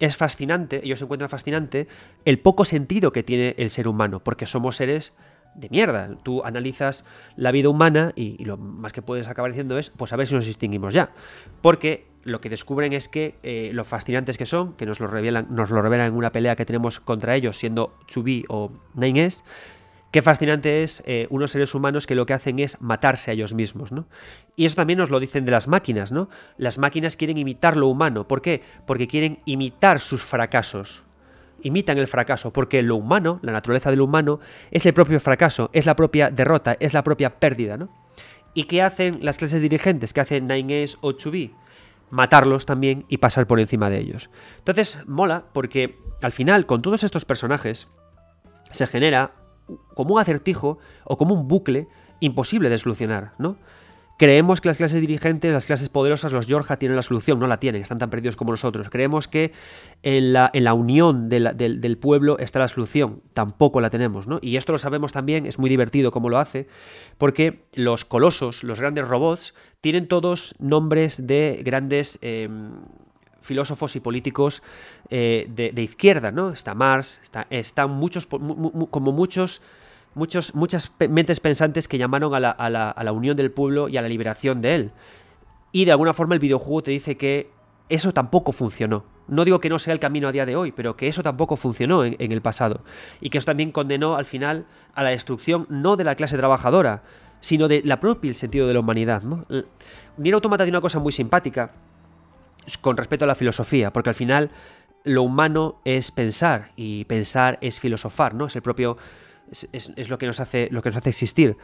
es fascinante, ellos encuentran fascinante el poco sentido que tiene el ser humano, porque somos seres de mierda. Tú analizas la vida humana y, lo más que puedes acabar diciendo es, pues a ver si nos distinguimos ya. Porque lo que descubren es que eh, lo fascinantes que son, que nos lo, revelan, nos lo revelan en una pelea que tenemos contra ellos, siendo Chubi o Nine Qué fascinante es eh, unos seres humanos que lo que hacen es matarse a ellos mismos, ¿no? Y eso también nos lo dicen de las máquinas, ¿no? Las máquinas quieren imitar lo humano. ¿Por qué? Porque quieren imitar sus fracasos. Imitan el fracaso, porque lo humano, la naturaleza del humano, es el propio fracaso, es la propia derrota, es la propia pérdida, ¿no? ¿Y qué hacen las clases dirigentes? ¿Qué hacen Nine o Chubi? Matarlos también y pasar por encima de ellos. Entonces, mola, porque al final, con todos estos personajes, se genera como un acertijo o como un bucle imposible de solucionar, ¿no? Creemos que las clases dirigentes, las clases poderosas, los Georgia tienen la solución, no la tienen, están tan perdidos como nosotros. Creemos que en la, en la unión del, pueblo está la solución, tampoco la tenemos, ¿no? Y esto lo sabemos también, es muy divertido cómo lo hace, porque los colosos, los grandes robots, tienen todos nombres de grandes... Em, filósofos y políticos eh, de, izquierda, ¿no? Está Marx, está, están muchos, como muchos, muchos, muchas mentes pensantes que llamaron a la, unión del pueblo y a la liberación de él. Y de alguna forma el videojuego te dice que eso tampoco funcionó. No digo que no sea el camino a día de hoy, pero que eso tampoco funcionó en, el pasado. Y que eso también condenó al final a la destrucción no de la clase trabajadora, sino de la propia el sentido de la humanidad. ¿no? Nier Automata tiene una cosa muy simpática, con respecto a la filosofía, porque al final lo humano es pensar y pensar es filosofar, ¿no? Es el propio es, lo que nos hace lo que nos hace existir.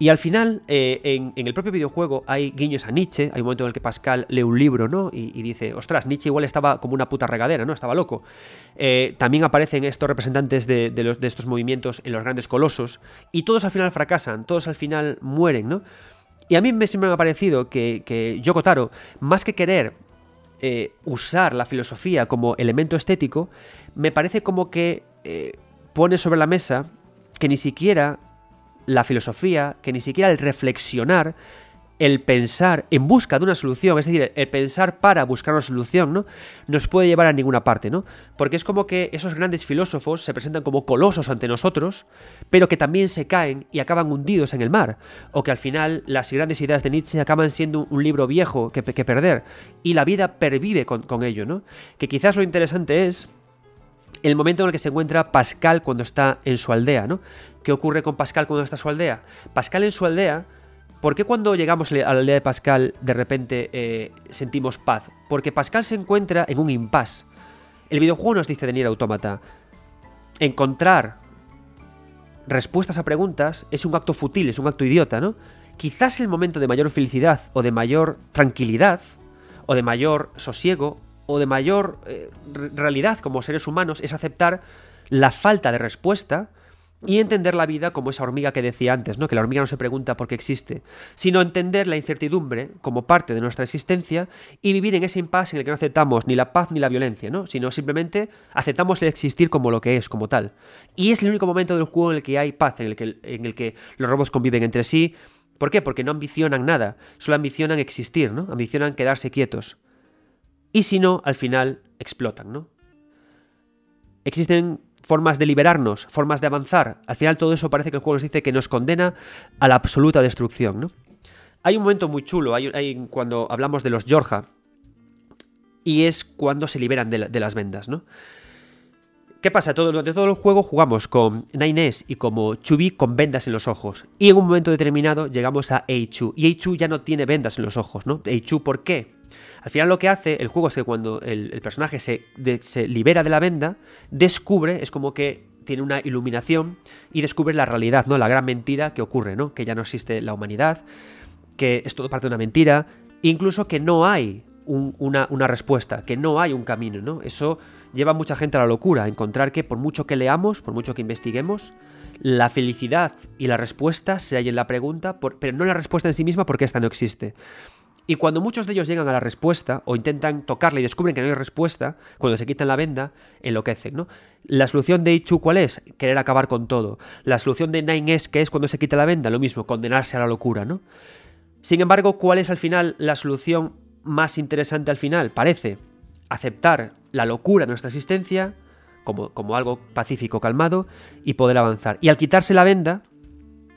Y al final, eh, en, el propio videojuego hay guiños a Nietzsche, hay un momento en el que Pascal lee un libro, ¿no? Y, dice, ostras, Nietzsche igual estaba como una puta regadera, ¿no? Estaba loco. Eh, también aparecen estos representantes de, estos movimientos en los grandes colosos, y todos al final fracasan, todos al final mueren, ¿no? Y a mí me, siempre me ha parecido que, que Yoko Taro, más que querer eh, usar la filosofía como elemento estético, me parece como que eh, pone sobre la mesa que ni siquiera la filosofía, que ni siquiera el reflexionar, el pensar en busca de una solución, es decir, el pensar para buscar una solución, ¿no? Nos puede llevar a ninguna parte, ¿no? Porque es como que esos grandes filósofos se presentan como colosos ante nosotros, pero que también se caen y acaban hundidos en el mar. O que al final las grandes ideas de Nietzsche acaban siendo un libro viejo que, perder. Y la vida pervive con, con ello, ¿no? Que quizás lo interesante es el momento en el que se encuentra Pascal cuando está en su aldea, ¿no? ¿Qué ocurre con Pascal cuando está en su aldea? Pascal en su aldea, ¿por qué cuando llegamos a la aldea de Pascal de repente eh, sentimos paz? Porque Pascal se encuentra en un impasse. El videojuego nos dice de Nier Automata, encontrar respuestas a preguntas es un acto fútil, es un acto idiota, ¿no? Quizás el momento de mayor felicidad o de mayor tranquilidad o de mayor sosiego o de mayor eh, realidad como seres humanos es aceptar la falta de respuesta y entender la vida como esa hormiga que decía antes, ¿no? Que la hormiga no se pregunta por qué existe, sino entender la incertidumbre como parte de nuestra existencia y vivir en ese impasse en el que no aceptamos ni la paz ni la violencia, ¿no? Sino simplemente aceptamos el existir como lo que es, como tal. Y es el único momento del juego en el que hay paz, en el que, en el que los robots conviven entre sí. ¿Por qué? Porque no ambicionan nada, solo ambicionan existir, ¿no? Ambicionan quedarse quietos. Y si no, al final explotan, ¿no? Existen formas de liberarnos, formas de avanzar. Al final todo eso parece que el juego nos dice que nos condena a la absoluta destrucción, ¿no? Hay un momento muy chulo, cuando hablamos de los Georgia, y es cuando se liberan de, las vendas, ¿no? ¿Qué pasa? Todo, durante todo el juego jugamos con Nines y como Chubi con vendas en los ojos. Y en un momento determinado llegamos a Eichu. Y Eichu ya no tiene vendas en los ojos, ¿no? Eichu, ¿por qué? Al final lo que hace el juego es que cuando el, personaje se, libera de la venda, descubre, es como que tiene una iluminación y descubre la realidad, ¿no? La gran mentira que ocurre, ¿no? Que ya no existe la humanidad, que es todo parte de una mentira, incluso que no hay una, respuesta, que no hay un camino, ¿no? Eso lleva a mucha gente a la locura, a encontrar que por mucho que leamos, por mucho que investiguemos, la felicidad y la respuesta se hay en la pregunta, pero no la respuesta en sí misma porque esta no existe. Y cuando muchos de ellos llegan a la respuesta o intentan tocarla y descubren que no hay respuesta, cuando se quitan la venda, enloquecen, ¿no? La solución de Ichu, ¿cuál es? Querer acabar con todo. La solución de Nine es que es cuando se quita la venda, lo mismo, condenarse a la locura, ¿no? Sin embargo, ¿cuál es al final la solución más interesante al final? Parece aceptar la locura de nuestra existencia como, como algo pacífico, calmado, y poder avanzar. Y al quitarse la venda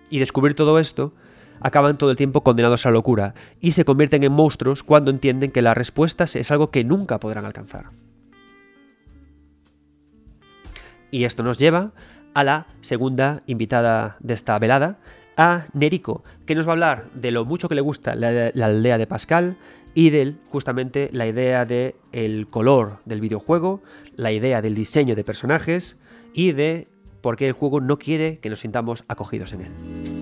y descubrir todo esto, acaban todo el tiempo condenados a la locura y se convierten en monstruos cuando entienden que la respuesta es algo que nunca podrán alcanzar. Y esto nos lleva a la segunda invitada de esta velada, a Neriko, que nos va a hablar de lo mucho que le gusta la, aldea de Pascal y de justamente la idea del el color del videojuego, la idea del diseño de personajes y de por qué el juego no quiere que nos sintamos acogidos en él.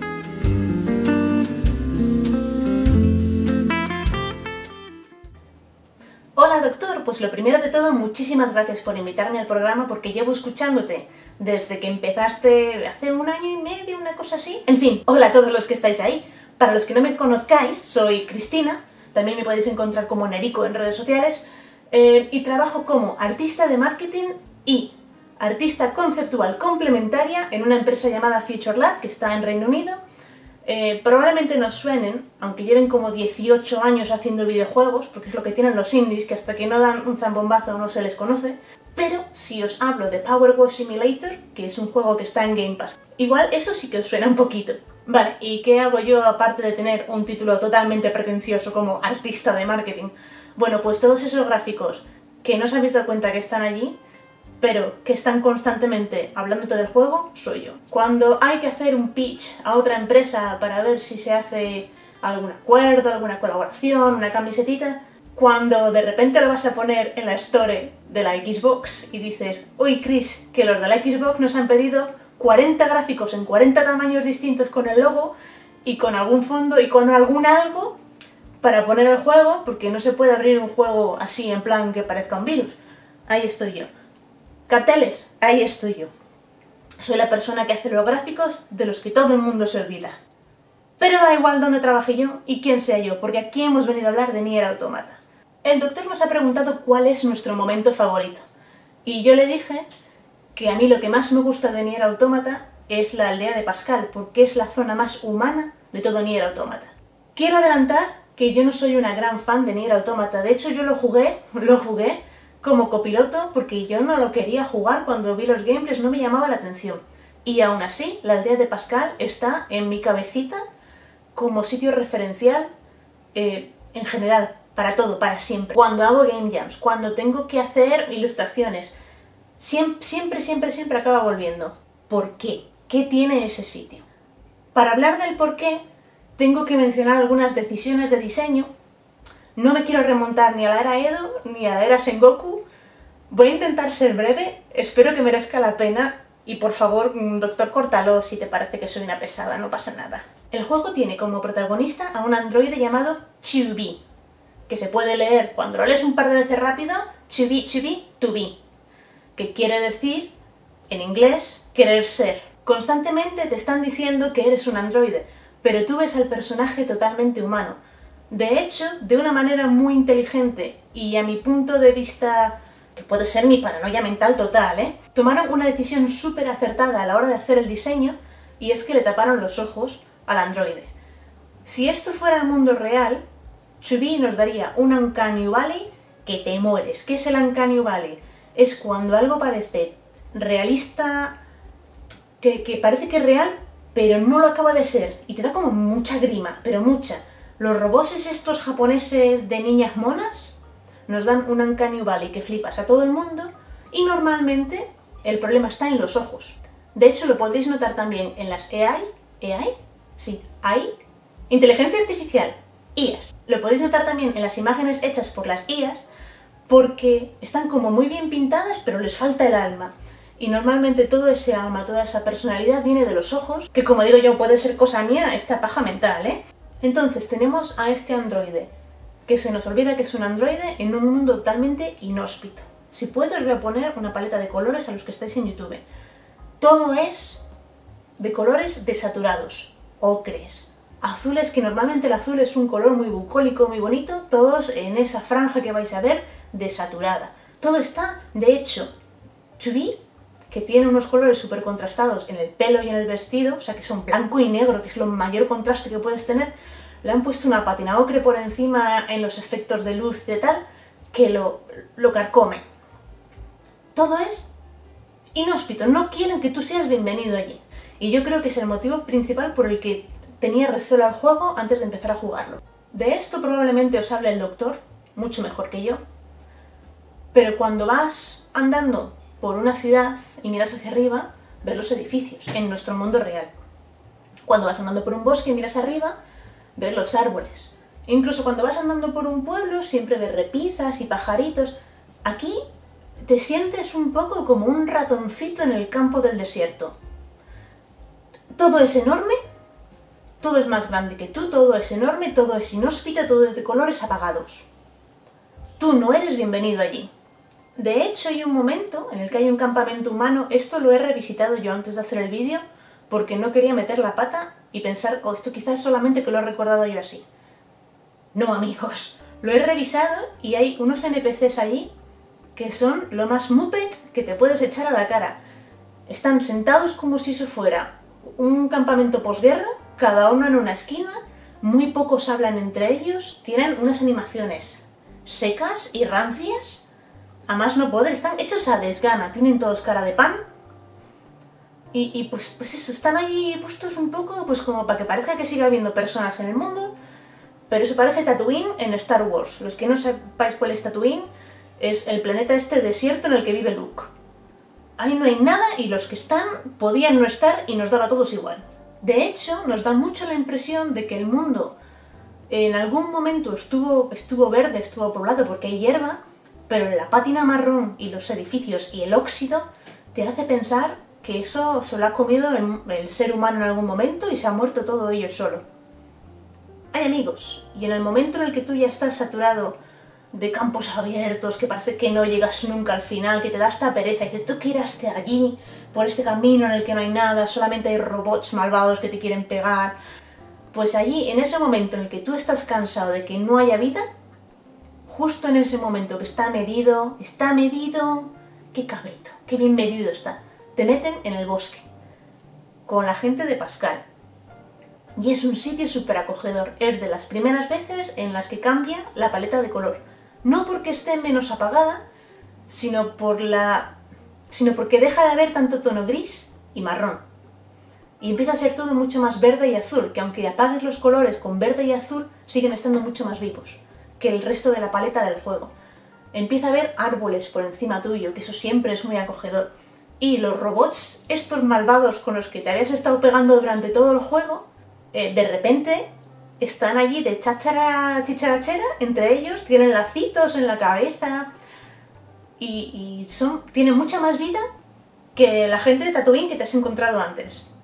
Pues lo primero de todo, muchísimas gracias por invitarme al programa porque llevo escuchándote desde que empezaste hace un año y medio, una cosa así. En fin, hola a todos los que estáis ahí. Para los que no me conozcáis, soy Cristina, también me podéis encontrar como Nerico en redes sociales, eh, y trabajo como artista de marketing y artista conceptual complementaria en una empresa llamada Future Lab, que está en Reino Unido, eh, probablemente nos suenen, aunque lleven como 18 años haciendo videojuegos, porque es lo que tienen los indies, que hasta que no dan un zambombazo no se les conoce, pero si os hablo de Power Wash Simulator, que es un juego que está en Game Pass, igual eso sí que os suena un poquito. Vale, ¿y qué hago yo aparte de tener un título totalmente pretencioso como artista de marketing? Bueno, pues todos esos gráficos que no os habéis dado cuenta que están allí, pero que están constantemente hablándote del juego, soy yo. Cuando hay que hacer un pitch a otra empresa para ver si se hace algún acuerdo, alguna colaboración, una camisetita, cuando de repente lo vas a poner en la store de la Xbox y dices, uy Chris, que los de la Xbox nos han pedido 40 gráficos en 40 tamaños distintos con el logo y con algún fondo y con algún algo para poner el juego, porque no se puede abrir un juego así en plan que parezca un virus. Ahí estoy yo. Carteles, ahí estoy yo. Soy la persona que hace los gráficos de los que todo el mundo se olvida. Pero da igual dónde trabaje yo y quién sea yo, porque aquí hemos venido a hablar de Nier Automata. El doctor nos ha preguntado cuál es nuestro momento favorito. Y yo le dije que a mí lo que más me gusta de Nier Automata es la aldea de Pascal, porque es la zona más humana de todo Nier Automata. Quiero adelantar que yo no soy una gran fan de Nier Automata, de hecho yo lo jugué, lo jugué como copiloto porque yo no lo quería jugar cuando vi los gameplays, no me llamaba la atención. Y aún así, la aldea de Pascal está en mi cabecita como sitio referencial eh, en general, para todo, para siempre. Cuando hago game jams, cuando tengo que hacer ilustraciones, siempre, siempre, siempre, siempre acaba volviendo. ¿Por qué? ¿Qué tiene ese sitio? Para hablar del por qué, tengo que mencionar algunas decisiones de diseño. No me quiero remontar ni a la era Edo ni a la era Sengoku. Voy a intentar ser breve, espero que merezca la pena y por favor, mm, doctor, córtalo si te parece que soy una pesada, no pasa nada. El juego tiene como protagonista a un androide llamado Chubi, que se puede leer cuando lo lees un par de veces rápido, Chubi, Chubi, to be, que quiere decir, en inglés, querer ser. Constantemente te están diciendo que eres un androide, pero tú ves al personaje totalmente humano. De hecho, de una manera muy inteligente y a mi punto de vista, que puede ser mi paranoia mental total, ¿eh? Tomaron una decisión súper acertada a la hora de hacer el diseño y es que le taparon los ojos al androide. Si esto fuera el mundo real, Chubi nos daría un Uncanny Valley que te mueres. ¿Qué es el Uncanny Valley? Es cuando algo parece realista, que, que parece que es real, pero no lo acaba de ser. Y te da como mucha grima, pero mucha. Los robots estos japoneses de niñas monas nos dan un Uncanny Valley que flipas a todo el mundo y normalmente el problema está en los ojos. De hecho, lo podréis notar también en las AI. ¿AI? Sí, AI. Inteligencia artificial. IAS. Lo podéis notar también en las imágenes hechas por las IAS porque están como muy bien pintadas pero les falta el alma. Y normalmente todo ese alma, toda esa personalidad viene de los ojos, que como digo yo puede ser cosa mía, esta paja mental, ¿eh? Entonces tenemos a este androide, que se nos olvida que es un androide en un mundo totalmente inhóspito. Si puedo os voy a poner una paleta de colores a los que estáis en YouTube. Todo es de colores desaturados, ocres, azules, que normalmente el azul es un color muy bucólico, muy bonito, todos en esa franja que vais a ver desaturada. Todo está, de hecho, Chubi, que tiene unos colores súper contrastados en el pelo y en el vestido, o sea que son blanco y negro, que es lo mayor contraste que puedes tener, le han puesto una patina ocre por encima en los efectos de luz de tal, que lo, lo carcome. Todo es inhóspito, no quieren que tú seas bienvenido allí. Y yo creo que es el motivo principal por el que tenía recelo al juego antes de empezar a jugarlo. De esto probablemente os hable el doctor, mucho mejor que yo. Pero cuando vas andando por una ciudad y miras hacia arriba, ves los edificios en nuestro mundo real. Cuando vas andando por un bosque y miras arriba, ves los árboles. Incluso cuando vas andando por un pueblo, siempre ves repisas y pajaritos. Aquí te sientes un poco como un ratoncito en el campo del desierto. Todo es enorme, todo es más grande que tú, todo es enorme, todo es inhóspito, todo es de colores apagados. Tú no eres bienvenido allí. De hecho, hay un momento en el que hay un campamento humano, esto lo he revisitado yo antes de hacer el vídeo, porque no quería meter la pata y pensar, oh, esto quizás solamente que lo he recordado yo así. No, amigos, lo he revisado y hay unos NPCs allí que son lo más muppet que te puedes echar a la cara. Están sentados como si eso fuera un campamento posguerra, cada uno en una esquina, muy pocos hablan entre ellos, tienen unas animaciones secas y rancias, a más no poder, están hechos a desgana, tienen todos cara de pan. Y, pues, pues eso, están ahí puestos un poco pues como para que parezca que siga habiendo personas en el mundo, pero eso parece Tatooine en Star Wars. Los que no sepáis cuál es Tatooine, es el planeta este desierto en el que vive Luke. Ahí no hay nada y los que están podían no estar y nos daba a todos igual. De hecho, nos da mucho la impresión de que el mundo en algún momento estuvo, estuvo verde, estuvo poblado porque hay hierba, pero la pátina marrón y los edificios y el óxido te hace pensar que eso se lo ha comido el, ser humano en algún momento y se ha muerto todo ello solo. Hay amigos, y en el momento en el que tú ya estás saturado de campos abiertos, que parece que no llegas nunca al final, que te da esta pereza, y dices, tú quieras allí, por este camino en el que no hay nada, solamente hay robots malvados que te quieren pegar. Pues allí, en ese momento en el que tú estás cansado de que no haya vida, justo en ese momento que está medido, está medido, qué cabrito, qué bien medido está, te meten en el bosque. con la gente de Pascal. Y es un sitio súper acogedor. Es de las primeras veces en las que cambia la paleta de color. No porque esté menos apagada, sino por la. sino porque deja de haber tanto tono gris y marrón. Y empieza a ser todo mucho más verde y azul, que aunque apagues los colores con verde y azul, siguen estando mucho más vivos que el resto de la paleta del juego. Empieza a haber árboles por encima tuyo, que eso siempre es muy acogedor. Y los robots, estos malvados con los que te habías estado pegando durante todo el juego, eh, de repente están allí de cháchara chicharachera entre ellos, tienen lacitos en la cabeza y, son, tienen mucha más vida que la gente de Tatooine que te has encontrado antes.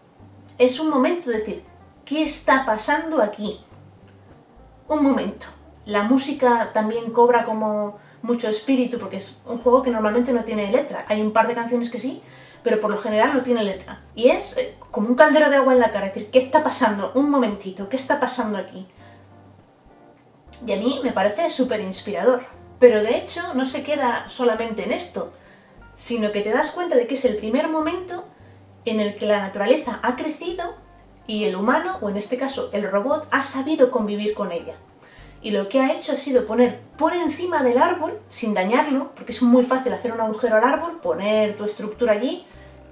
Es un momento de decir, ¿qué está pasando aquí? Un momento. La música también cobra como mucho espíritu porque es un juego que normalmente no tiene letra. Hay un par de canciones que sí, pero por lo general no tiene letra. Y es eh, como un caldero de agua en la cara, es decir, ¿qué está pasando? Un momentito, ¿qué está pasando aquí? Y a mí me parece súper inspirador. Pero de hecho no se queda solamente en esto, sino que te das cuenta de que es el primer momento en el que la naturaleza ha crecido y el humano, o en este caso el robot, ha sabido convivir con ella. Y lo que ha hecho ha sido poner por encima del árbol, sin dañarlo, porque es muy fácil hacer un agujero al árbol, poner tu estructura allí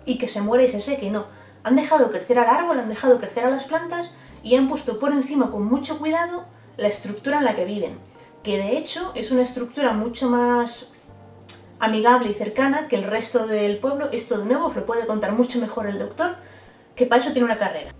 y que se muera y se seque. No, han dejado crecer al árbol, han dejado crecer a las plantas y han puesto por encima con mucho cuidado la estructura en la que viven, que de hecho es una estructura mucho más amigable y cercana que el resto del pueblo. Esto de nuevo os lo puede contar mucho mejor el doctor, que para eso tiene una carrera.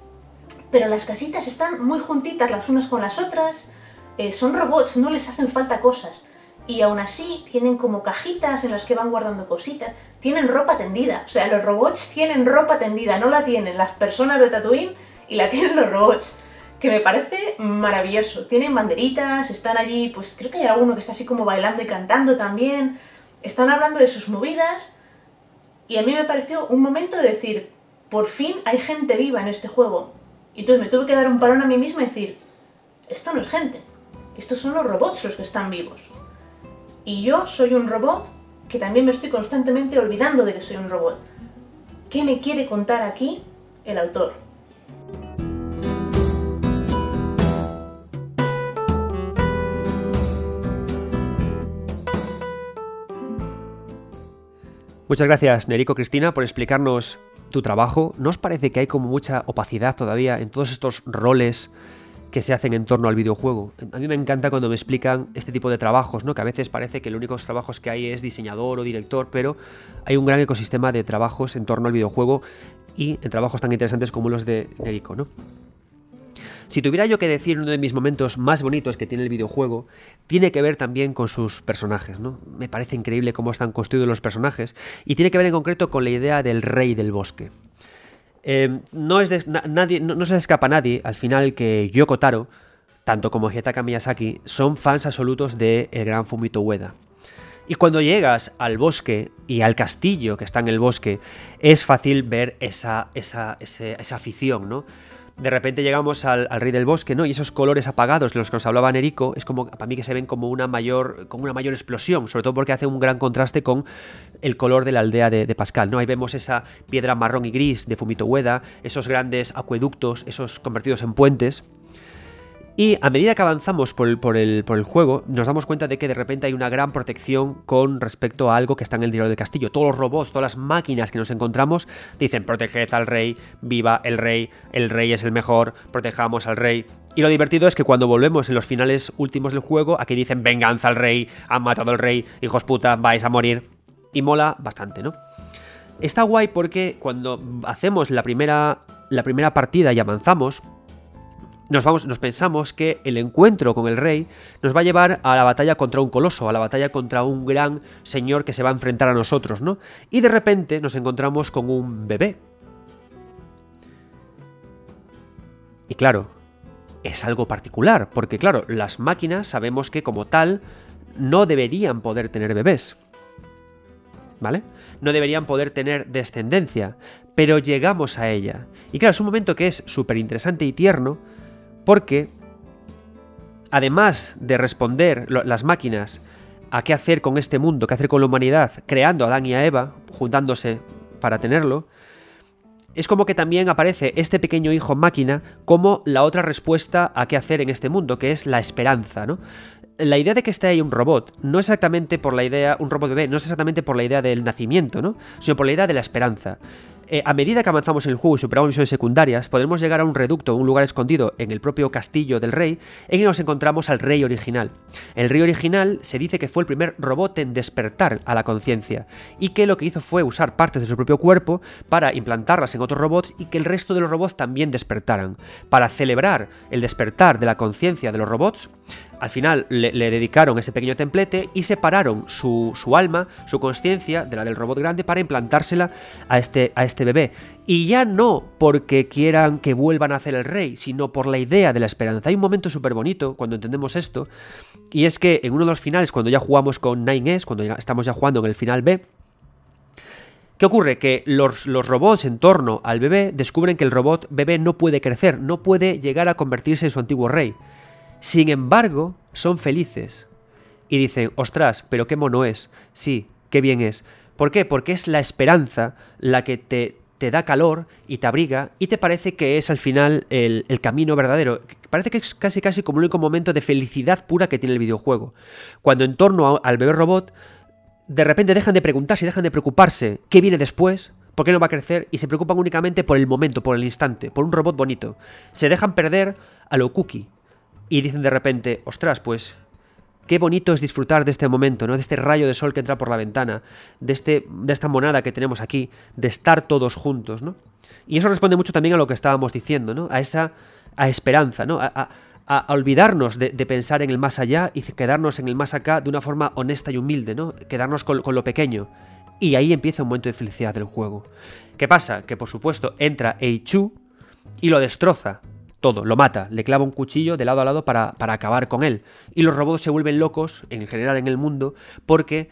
Pero las casitas están muy juntitas las unas con las otras, eh, son robots, no les hacen falta cosas. Y aún así tienen como cajitas en las que van guardando cositas. Tienen ropa tendida. O sea, los robots tienen ropa tendida. No la tienen las personas de Tatooine y la tienen los robots. Que me parece maravilloso. Tienen banderitas, están allí, pues creo que hay alguno que está así como bailando y cantando también. Están hablando de sus movidas. Y a mí me pareció un momento de decir, por fin hay gente viva en este juego. Y entonces me tuve que dar un parón a mí misma y decir, esto no es gente. Estos son los robots los que están vivos. Y yo soy un robot que también me estoy constantemente olvidando de que soy un robot. ¿Qué me quiere contar aquí el autor? Muchas gracias, Nerico Cristina, por explicarnos tu trabajo. ¿No os parece que hay como mucha opacidad todavía en todos estos roles que se hacen en torno al videojuego. A mí me encanta cuando me explican este tipo de trabajos, ¿no? que a veces parece que los únicos trabajos que hay es diseñador o director, pero hay un gran ecosistema de trabajos en torno al videojuego y en trabajos tan interesantes como los de Nerico. ¿no? Si tuviera yo que decir uno de mis momentos más bonitos que tiene el videojuego, tiene que ver también con sus personajes. ¿no? Me parece increíble cómo están construidos los personajes y tiene que ver en concreto con la idea del rey del bosque. Em, no, es nadie, no, se escapa a nadie al final que Yoko Taro, tanto como Hitaka Miyazaki, son fans absolutos de el gran Fumito Ueda. Y cuando llegas al bosque y al castillo que está en el bosque, es fácil ver esa, esa, esa afición, ¿no? De repente llegamos al, Rey del Bosque, ¿no? Y esos colores apagados de los que nos hablaba Nerico, es como, para mí que se ven como una mayor, como una mayor explosión, sobre todo porque hace un gran contraste con el color de la aldea de, Pascal, ¿no? Ahí vemos esa piedra marrón y gris de Fumito Ueda, esos grandes acueductos, esos convertidos en puentes, y a medida que avanzamos por el, juego, nos damos cuenta de que de repente hay una gran protección con respecto a algo que está en el interior del castillo. Todos los robots, todas las máquinas que nos encontramos dicen proteged al rey, viva el rey, el rey es el mejor, protejamos al rey. Y lo divertido es que cuando volvemos en los finales últimos del juego, aquí dicen venganza al rey, han matado al rey, hijos puta, vais a morir. Y mola bastante, ¿no? Está guay porque cuando hacemos la primera, la primera partida y avanzamos, nos, pensamos que el encuentro con el rey nos va a llevar a la batalla contra un coloso, a la batalla contra un gran señor que se va a enfrentar a nosotros, ¿no? Y de repente nos encontramos con un bebé. Y claro, es algo particular, porque claro, las máquinas sabemos que como tal no deberían poder tener bebés. ¿Vale? No deberían poder tener descendencia, pero llegamos a ella. Y claro, es un momento que es súper interesante y tierno, porque, además de responder las máquinas a qué hacer con este mundo, qué hacer con la humanidad, creando a Adán y a Eva, juntándose para tenerlo, es como que también aparece este pequeño hijo máquina como la otra respuesta a qué hacer en este mundo, que es la esperanza, ¿no? La idea de que esté ahí un robot no exactamente por la idea, un robot bebé, no es exactamente por la idea del nacimiento, ¿no? Sino por la idea de la esperanza. Eh, a medida que avanzamos en el juego y superamos misiones secundarias, podremos llegar a un reducto, un lugar escondido en el propio castillo del rey, en que nos encontramos al rey original. El rey original se dice que fue el primer robot en despertar a la conciencia, y que lo que hizo fue usar partes de su propio cuerpo para implantarlas en otros robots y que el resto de los robots también despertaran. Para celebrar el despertar de la conciencia de los robots, al final le, dedicaron ese pequeño templete y separaron su, su alma, su conciencia de la del robot grande para implantársela a este, a este bebé. Y ya no porque quieran que vuelvan a hacer el rey, sino por la idea de la esperanza. Hay un momento súper bonito cuando entendemos esto, y es que en uno de los finales, cuando ya jugamos con 9S, cuando ya estamos ya jugando en el final B, ¿Qué ocurre? Que los, los, robots en torno al bebé descubren que el robot bebé no puede crecer, no puede llegar a convertirse en su antiguo rey. Sin embargo, son felices. Y dicen, ostras, pero qué mono es. Sí, qué bien es. ¿Por qué? Porque es la esperanza la que te, te da calor y te abriga y te parece que es al final el, camino verdadero. Parece que es casi casi como el único momento de felicidad pura que tiene el videojuego. Cuando en torno al bebé robot, de repente dejan de preguntarse y dejan de preocuparse qué viene después, por qué no va a crecer y se preocupan únicamente por el momento, por el instante, por un robot bonito. Se dejan perder a lo cookie, y dicen de repente, ostras, pues qué bonito es disfrutar de este momento, ¿no? De este rayo de sol que entra por la ventana, de, este, de esta monada que tenemos aquí, de estar todos juntos, ¿no? Y eso responde mucho también a lo que estábamos diciendo, ¿no? A esa a esperanza, ¿no? A, olvidarnos de, pensar en el más allá y quedarnos en el más acá de una forma honesta y humilde, ¿no? Quedarnos con, con lo pequeño. Y ahí empieza un momento de felicidad del juego. ¿Qué pasa? Que por supuesto entra Eichu y lo destroza, todo, lo mata, le clava un cuchillo de lado a lado para, acabar con él. Y los robots se vuelven locos, en general en el mundo, porque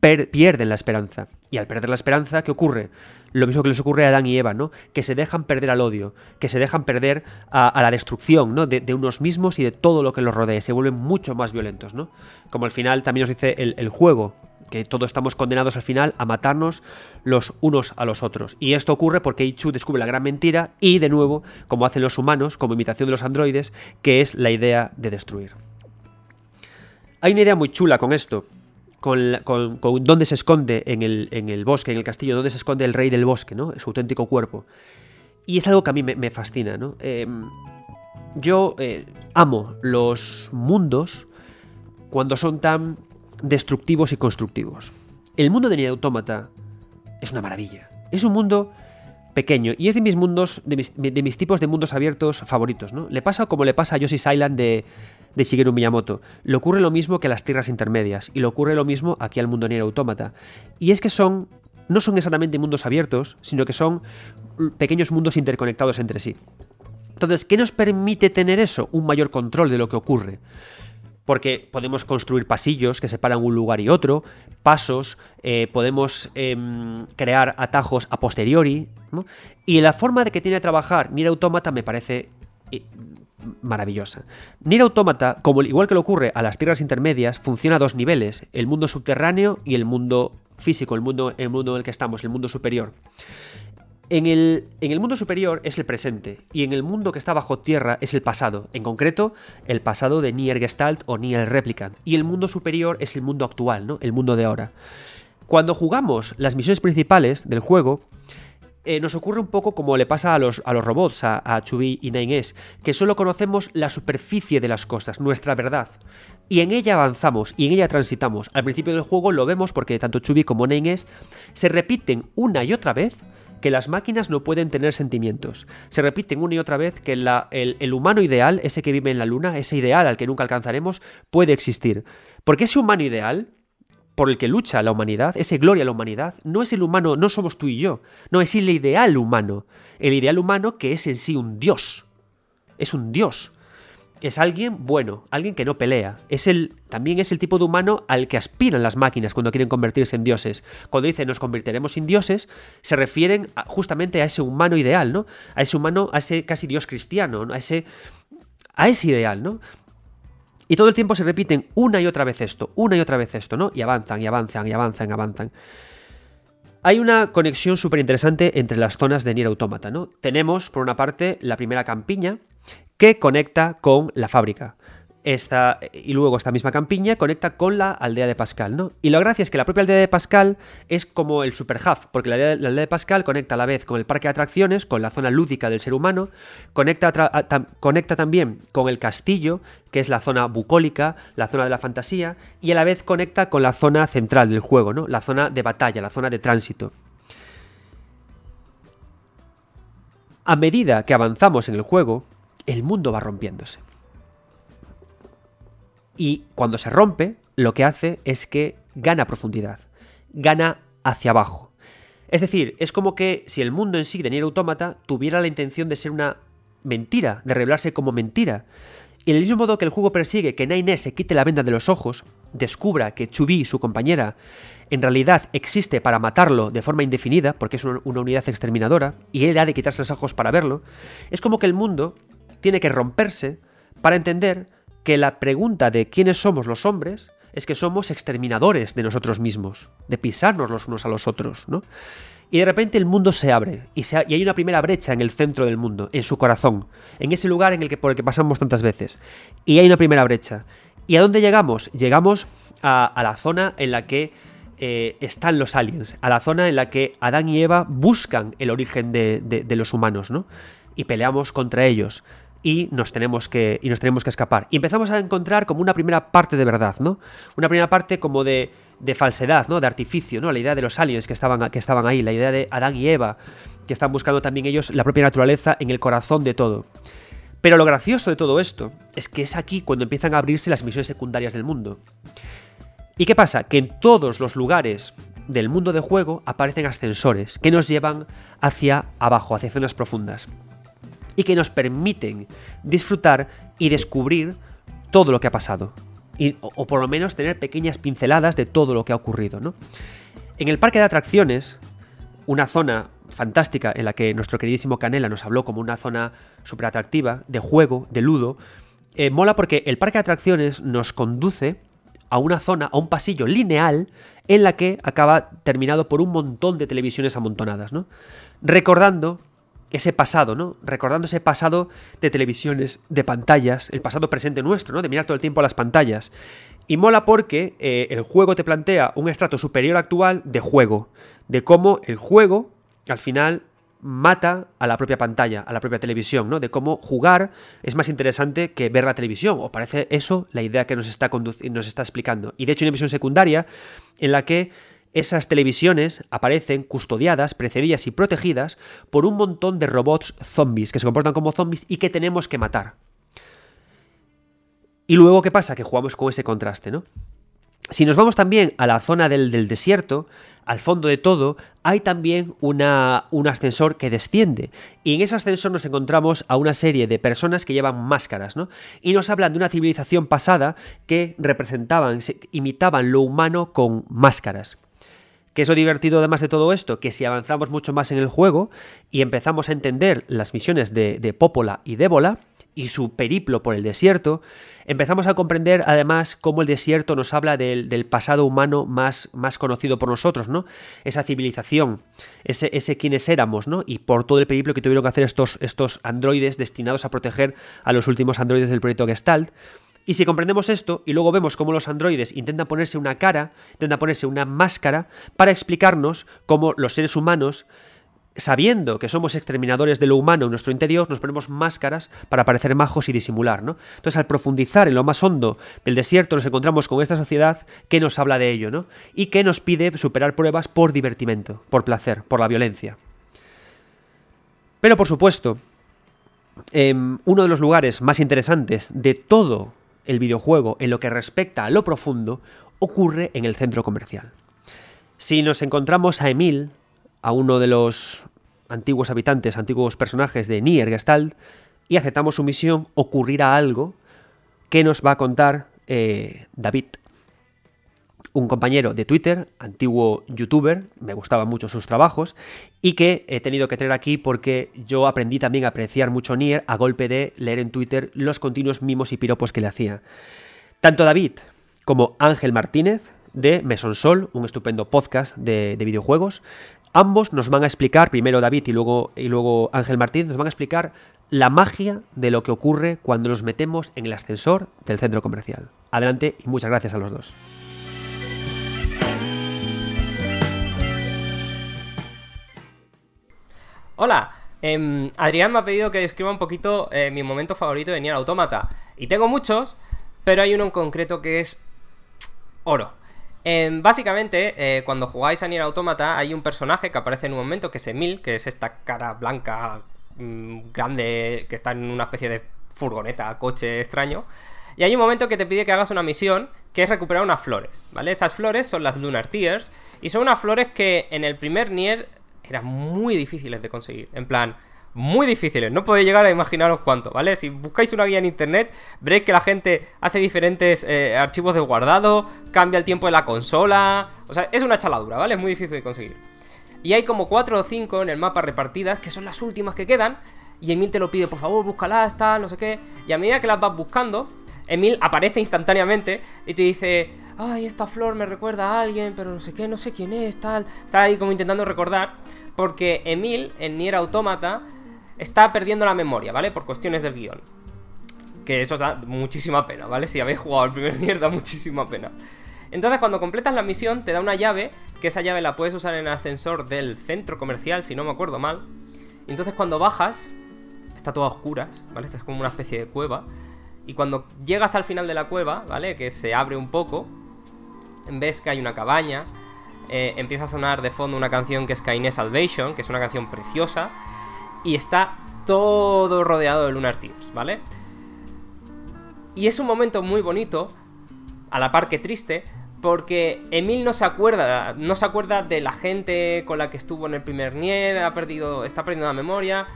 pierden la esperanza. Y al perder la esperanza, ¿qué ocurre? Lo mismo que les ocurre a Adán y Eva, ¿no? Que se dejan perder al odio, que se dejan perder a, la destrucción, ¿no? De, unos mismos y de todo lo que los rodea. Se vuelven mucho más violentos, ¿no? Como al final también nos dice el juego, que todos estamos condenados al final a matarnos los unos a los otros. Y esto ocurre porque Ichu descubre la gran mentira y, de nuevo, como hacen los humanos, como imitación de los androides, que es la idea de destruir. Hay una idea muy chula con esto, con, dónde se esconde en el, bosque, en el castillo, dónde se esconde el rey del bosque, ¿no? Su auténtico cuerpo. Y es algo que a mí me, fascina, ¿no? Em, yo eh, amo los mundos cuando son tan destructivos y constructivos. El mundo de Nier Automata es una maravilla. Es un mundo pequeño y es de mis mundos, de mis, tipos de mundos abiertos favoritos, ¿no? Le pasa como le pasa a Yoshi's Island de, de Shigeru Miyamoto. Le ocurre lo mismo que a las tierras intermedias y le ocurre lo mismo aquí al mundo Nier Automata. Y es que son no son exactamente mundos abiertos, sino que son pequeños mundos interconectados entre sí. Entonces, ¿qué nos permite tener eso? Un mayor control de lo que ocurre porque podemos construir pasillos que separan un lugar y otro, pasos, eh, podemos em, crear atajos a posteriori, y la forma de que tiene de trabajar Nier Automata me parece eh, maravillosa. Nier Automata, como igual que le ocurre a las tierras intermedias, funciona a dos niveles, el mundo subterráneo y el mundo físico, el mundo, el mundo en el que estamos, el mundo superior. En el, mundo superior es el presente y en el mundo que está bajo tierra es el pasado, en concreto el pasado de Nier Gestalt o Nier Replicant. Y el mundo superior es el mundo actual, ¿no? el mundo de ahora. Cuando jugamos las misiones principales del juego, eh, nos ocurre un poco como le pasa a los, robots, a, a Chubby y Nines, que solo conocemos la superficie de las cosas, nuestra verdad. Y en ella avanzamos y en ella transitamos. Al principio del juego lo vemos porque tanto Chubby como Nines se repiten una y otra vez que las máquinas no pueden tener sentimientos. Se repiten una y otra vez que el, humano ideal, ese que vive en la luna, ese ideal al que nunca alcanzaremos, puede existir. Porque ese humano ideal, por el que lucha la humanidad, ese gloria a la humanidad, no es el humano, no somos tú y yo, no es el ideal humano. El ideal humano que es en sí un dios. Es un dios es alguien bueno, alguien que no pelea. Es el, también es el tipo de humano al que aspiran las máquinas cuando quieren convertirse en dioses. Cuando dicen nos convertiremos en dioses, se refieren justamente a ese humano ideal, ¿no? A ese humano, a ese casi dios cristiano, a, ese, a ese ideal, ¿no? Y todo el tiempo se repiten una y otra vez esto, una y otra vez esto, ¿no? Y avanzan, y avanzan, y avanzan, avanzan. hay una conexión súper interesante entre las zonas de Nier Automata, ¿no? Tenemos, por una parte, la primera campiña que conecta con la fábrica esta, y luego esta misma campiña conecta con la aldea de Pascal, ¿no? Y la gracia es que la propia aldea de Pascal es como el super porque la aldea, de Pascal conecta a la vez con el parque de atracciones, con la zona lúdica del ser humano, conecta, conecta también con el castillo, que es la zona bucólica, la zona de la fantasía, y a la vez conecta con la zona central del juego, ¿no? La zona de batalla, la zona de tránsito. A medida que avanzamos en el juego, el mundo va rompiéndose. Y cuando se rompe, lo que hace es que gana profundidad, gana hacia abajo. Es decir, es como que si el mundo en sí de Nier Automata tuviera la intención de ser una mentira, de revelarse como mentira. Y del mismo modo que el juego persigue que Naine se quite la venda de los ojos, descubra que Chubi, su compañera, en realidad existe para matarlo de forma indefinida, porque es una unidad exterminadora, y él ha de quitarse los ojos para verlo, es como que el mundo tiene que romperse para entender que la pregunta de quiénes somos los hombres es que somos exterminadores de nosotros mismos, de pisarnos los unos a los otros, ¿no? Y de repente el mundo se abre y, y, hay una primera brecha en el centro del mundo, en su corazón, en ese lugar en el que, por el que pasamos tantas veces. Y hay una primera brecha. ¿Y a dónde llegamos? Llegamos a, la zona en la que eh, están los aliens, a la zona en la que Adán y Eva buscan el origen de, de los humanos, ¿no? Y peleamos contra ellos y nos tenemos que y nos tenemos que escapar. Y empezamos a encontrar como una primera parte de verdad, ¿no? Una primera parte como de, de falsedad, ¿no? De artificio, ¿no? La idea de los aliens que estaban, que estaban ahí, la idea de Adán y Eva, que están buscando también ellos la propia naturaleza en el corazón de todo. Pero lo gracioso de todo esto es que es aquí cuando empiezan a abrirse las misiones secundarias del mundo. ¿Y qué pasa? Que en todos los lugares del mundo de juego aparecen ascensores que nos llevan hacia abajo, hacia zonas profundas y que nos permiten disfrutar y descubrir todo lo que ha pasado. o, por lo menos tener pequeñas pinceladas de todo lo que ha ocurrido. ¿no? En el parque de atracciones, una zona fantástica en la que nuestro queridísimo Canela nos habló como una zona súper atractiva, de juego, de ludo, eh, mola porque el parque de atracciones nos conduce a una zona, a un pasillo lineal en la que acaba terminado por un montón de televisiones amontonadas, ¿no? Recordando ese pasado, ¿no? Recordando ese pasado de televisiones, de pantallas, el pasado presente nuestro, ¿no? De mirar todo el tiempo a las pantallas. Y mola porque eh, el juego te plantea un estrato superior actual de juego, de cómo el juego al final mata a la propia pantalla, a la propia televisión, ¿no? De cómo jugar es más interesante que ver la televisión, o parece eso la idea que nos está, nos está explicando. Y de hecho una visión secundaria en la que esas televisiones aparecen custodiadas, precedidas y protegidas por un montón de robots zombies que se comportan como zombies y que tenemos que matar. Y luego, ¿qué pasa? Que jugamos con ese contraste, ¿no? Si nos vamos también a la zona del, desierto, al fondo de todo, hay también una, un ascensor que desciende. Y en ese ascensor nos encontramos a una serie de personas que llevan máscaras, ¿no? Y nos hablan de una civilización pasada que representaban, imitaban lo humano con máscaras. ¿Qué es lo divertido además de todo esto? Que si avanzamos mucho más en el juego y empezamos a entender las misiones de, de Popola y Débola y su periplo por el desierto, empezamos a comprender además cómo el desierto nos habla del, pasado humano más, más, conocido por nosotros, ¿no? Esa civilización, ese, ese quienes éramos, ¿no? Y por todo el periplo que tuvieron que hacer estos, estos androides destinados a proteger a los últimos androides del proyecto Gestalt. Y si comprendemos esto y luego vemos cómo los androides intentan ponerse una cara, intentan ponerse una máscara para explicarnos cómo los seres humanos, sabiendo que somos exterminadores de lo humano en nuestro interior, nos ponemos máscaras para parecer majos y disimular, ¿no? Entonces, al profundizar en lo más hondo del desierto, nos encontramos con esta sociedad que nos habla de ello, ¿no? Y que nos pide superar pruebas por divertimento, por placer, por la violencia. Pero, por supuesto, em, uno de los lugares más interesantes de todo el videojuego en lo que respecta a lo profundo ocurre en el centro comercial. Si nos encontramos a Emil, a uno de los antiguos habitantes, antiguos personajes de Nier Gestalt, y aceptamos su misión, ocurrirá algo que nos va a contar eh, David un compañero de Twitter, antiguo youtuber, me gustaban mucho sus trabajos, y que he tenido que traer aquí porque yo aprendí también a apreciar mucho Nier a golpe de leer en Twitter los continuos mimos y piropos que le hacía. Tanto David como Ángel Martínez, de Mesonsol, un estupendo podcast de, de videojuegos. Ambos nos van a explicar, primero David y luego, y luego Ángel Martín, nos van a explicar la magia de lo que ocurre cuando nos metemos en el ascensor del centro comercial. Adelante y muchas gracias a los dos. Hola, em, Adrián me ha pedido que describa un poquito eh, mi momento favorito de Nier Automata. Y tengo muchos, pero hay uno en concreto que es oro. Em, básicamente, eh, cuando jugáis a Nier Automata, hay un personaje que aparece en un momento que es Emil, que es esta cara blanca mm, grande que está en una especie de furgoneta, coche extraño. Y hay un momento que te pide que hagas una misión que es recuperar unas flores, ¿vale? Esas flores son las Lunar Tears y son unas flores que en el primer Nier eran muy difíciles de conseguir. En plan, muy difíciles. No podéis llegar a imaginaros cuánto, ¿vale? Si buscáis una guía en internet, veréis que la gente hace diferentes eh, archivos de guardado, cambia el tiempo de la consola. O sea, es una chaladura, ¿vale? Es muy difícil de conseguir. Y hay como 4 o 5 en el mapa repartidas, que son las últimas que quedan. Y Emil te lo pide, por favor, búscalas, tal, no sé qué. Y a medida que las vas buscando, Emil aparece instantáneamente y te dice, ay, esta flor me recuerda a alguien, pero no sé qué, no sé quién es, tal. Está ahí como intentando recordar, porque Emil en Nier Automata está perdiendo la memoria, ¿vale? Por cuestiones del guion. Que eso da muchísima pena, ¿vale? Si habéis jugado el primer Nier da muchísima pena. Entonces cuando completas la misión te da una llave, que esa llave la puedes usar en el ascensor del centro comercial, si no me acuerdo mal. entonces cuando bajas, está todo a oscuras, ¿vale? Esta es como una especie de cueva. Y cuando llegas al final de la cueva, ¿vale? Que se abre un poco, ves que hay una cabaña, eh, empieza a sonar de fondo una canción que es Kainé Salvation, que es una canción preciosa, y está todo rodeado de Lunar Tears, ¿vale? Y es un momento muy bonito, a la par que triste, porque Emil no se acuerda, no se acuerda de la gente con la que estuvo en el primer Nier, ha perdido, está perdiendo la memoria,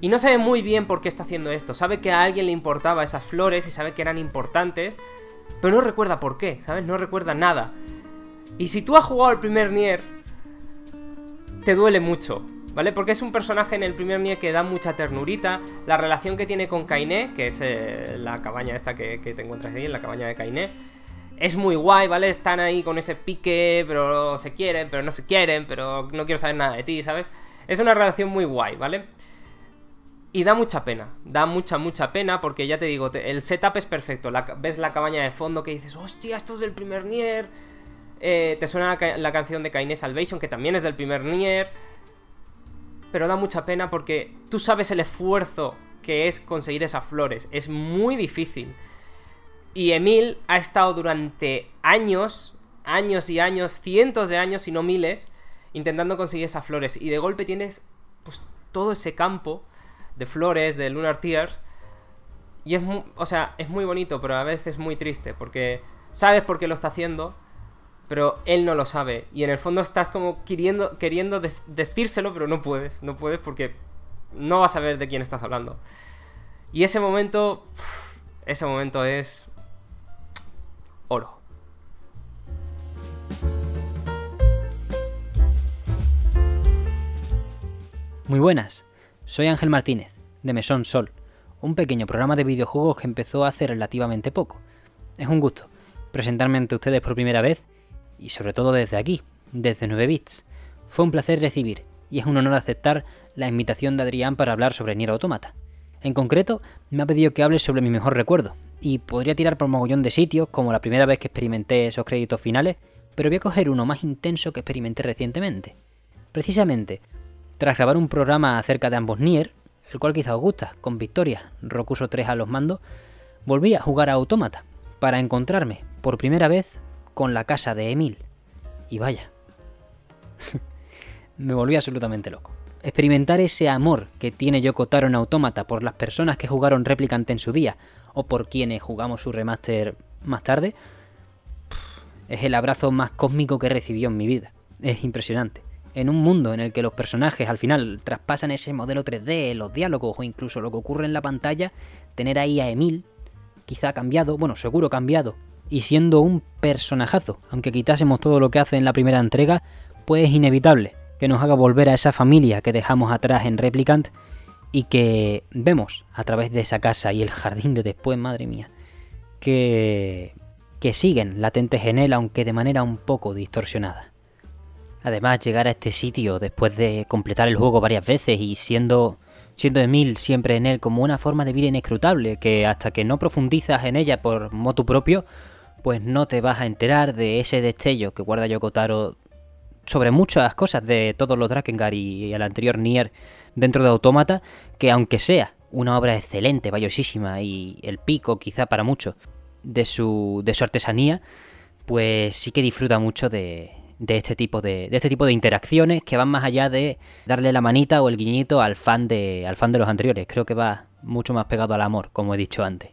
y no sabe muy bien por qué está haciendo esto. Sabe que a alguien le importaba esas flores y sabe que eran importantes, pero no recuerda por qué, ¿sabes? No recuerda nada. Y si tú has jugado el primer Nier, te duele mucho, ¿vale? Porque es un personaje en el primer Nier que da mucha ternurita. La relación que tiene con Kainé, que es eh, la cabaña esta que, te encuentras ahí, en la cabaña de Kainé, es muy guay, ¿vale? Están ahí con ese pique, pero se quieren, pero no se quieren, pero no quiero saber nada de ti, ¿sabes? Es una relación muy guay, ¿vale? Y da mucha pena, da mucha, mucha pena porque ya te digo, el setup es perfecto. ves la cabaña de fondo que dices, hostia, esto es del primer Nier. Eh, te suena la, canción de Kainé Salvation, que también es del primer Nier. Pero da mucha pena porque tú sabes el esfuerzo que es conseguir esas flores. Es muy difícil. Y Emil ha estado durante años, años y años, cientos de años, y no miles, intentando conseguir esas flores. Y de golpe tienes pues todo ese campo de flores, de Lunar Tears. Y es muy, o sea, es muy bonito, pero a veces es muy triste, porque sabes por qué lo está haciendo, pero él no lo sabe. Y en el fondo estás como queriendo, queriendo decírselo, pero no puedes, no puedes porque no vas a ver de quién estás hablando. Y ese momento, ese momento es oro. Muy buenas, soy Ángel Martínez, de Mesón Sol, un pequeño programa de videojuegos que empezó hace relativamente poco. Es un gusto presentarme ante ustedes por primera vez y sobre todo desde aquí, desde 9 bits. Fue un placer recibir y es un honor aceptar la invitación de Adrián para hablar sobre Nier Automata. En concreto, me ha pedido que hable sobre mi mejor recuerdo, y podría tirar por mogollón de sitios, como la primera vez que experimenté esos créditos finales, pero voy a coger uno más intenso que experimenté recientemente. Precisamente, tras grabar un programa acerca de ambos Nier, el cual quizá os gusta, con victoria, Rokuso 3 a los mandos, volví a jugar a Autómata, para encontrarme, por primera vez, con la casa de Emil. Y vaya, me volví absolutamente loco. Experimentar ese amor que tiene Yoko Taro en Autómata por las personas que jugaron Replicant en su día, o por quienes jugamos su remaster más tarde, es el abrazo más cósmico que recibió en mi vida. Es impresionante en un mundo en el que los personajes al final traspasan ese modelo 3D, los diálogos o incluso lo que ocurre en la pantalla, tener ahí a Emil, quizá cambiado, bueno, seguro cambiado, y siendo un personajazo, aunque quitásemos todo lo que hace en la primera entrega, pues es inevitable que nos haga volver a esa familia que dejamos atrás en Replicant y que vemos a través de esa casa y el jardín de después, madre mía, que que siguen latentes en él, aunque de manera un poco distorsionada. Además, llegar a este sitio después de completar el juego varias veces y siendo siendo Emil siempre en él como una forma de vida inescrutable, que hasta que no profundizas en ella por motu propio, pues no te vas a enterar de ese destello que guarda Yokotaro sobre muchas cosas de todos los Drakengard y el anterior Nier dentro de Autómata, que aunque sea una obra excelente, valiosísima y el pico quizá para muchos de su, de su artesanía, pues sí que disfruta mucho de, de este tipo de, de, este tipo de interacciones que van más allá de darle la manita o el guiñito al fan de, al fan de los anteriores. Creo que va mucho más pegado al amor, como he dicho antes.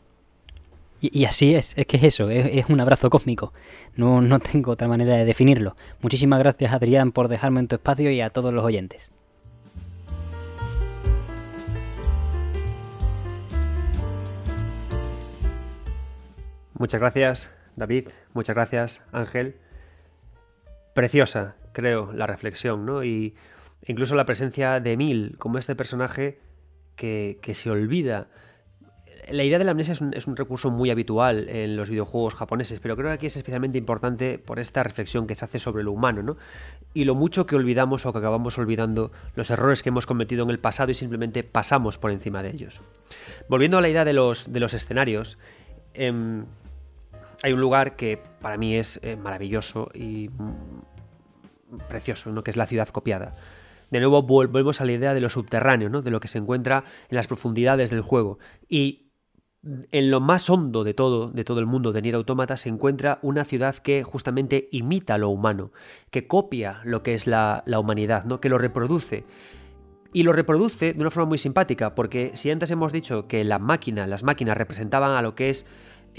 Y, así es, es que es eso, es, es, un abrazo cósmico. No, no tengo otra manera de definirlo. Muchísimas gracias Adrián por dejarme en tu espacio y a todos los oyentes. Muchas gracias, David. Muchas gracias, Ángel preciosa, creo, la reflexión, ¿no? Y incluso la presencia de Emil como este personaje que, que se olvida. La idea de la amnesia es un, recurso muy habitual en los videojuegos japoneses, pero creo que aquí es especialmente importante por esta reflexión que se hace sobre lo humano, ¿no? Y lo mucho que olvidamos o que acabamos olvidando los errores que hemos cometido en el pasado y simplemente pasamos por encima de ellos. Volviendo a la idea de los, de los escenarios, eh, hay un lugar que para mí es eh, maravilloso y precioso, ¿no? que es la ciudad copiada. De nuevo volvemos a la idea de lo subterráneo, ¿no? de lo que se encuentra en las profundidades del juego. Y en lo más hondo de todo, de todo el mundo de Nier Automata, se encuentra una ciudad que justamente imita lo humano, que copia lo que es la, la humanidad, ¿no? que lo reproduce. Y lo reproduce de una forma muy simpática, porque si antes hemos dicho que la máquina, las máquinas representaban a lo que es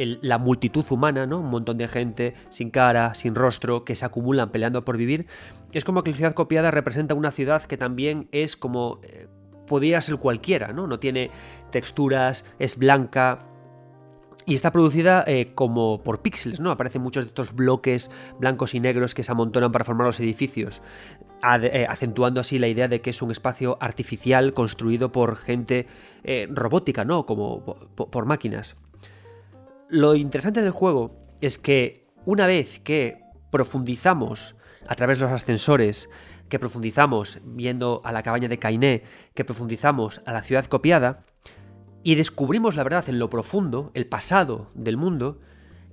la multitud humana, ¿no? Un montón de gente sin cara, sin rostro, que se acumulan peleando por vivir. Es como que la ciudad copiada representa una ciudad que también es como... Eh, podría ser cualquiera, ¿no? No tiene texturas, es blanca, y está producida eh, como por píxeles, ¿no? Aparecen muchos de estos bloques blancos y negros que se amontonan para formar los edificios, eh, acentuando así la idea de que es un espacio artificial construido por gente eh, robótica, ¿no? Como por máquinas. Lo interesante del juego es que una vez que profundizamos a través de los ascensores, que profundizamos viendo a la cabaña de Kainé, que profundizamos a la ciudad copiada, y descubrimos la verdad en lo profundo, el pasado del mundo,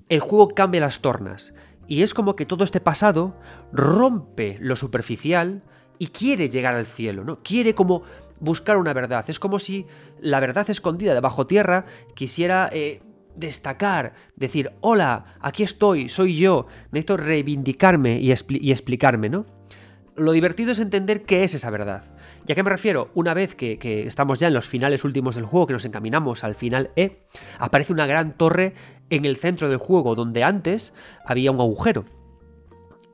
el juego cambia las tornas. Y es como que todo este pasado rompe lo superficial y quiere llegar al cielo, ¿no? Quiere como buscar una verdad. Es como si la verdad escondida debajo tierra quisiera eh, destacar, decir, hola, aquí estoy, soy yo, necesito reivindicarme y, expli y explicarme, ¿no? Lo divertido es entender qué es esa verdad. ¿Y a qué me refiero? Una vez que, estamos ya en los finales últimos del juego, que nos encaminamos al final E, aparece una gran torre en el centro del juego, donde antes había un agujero.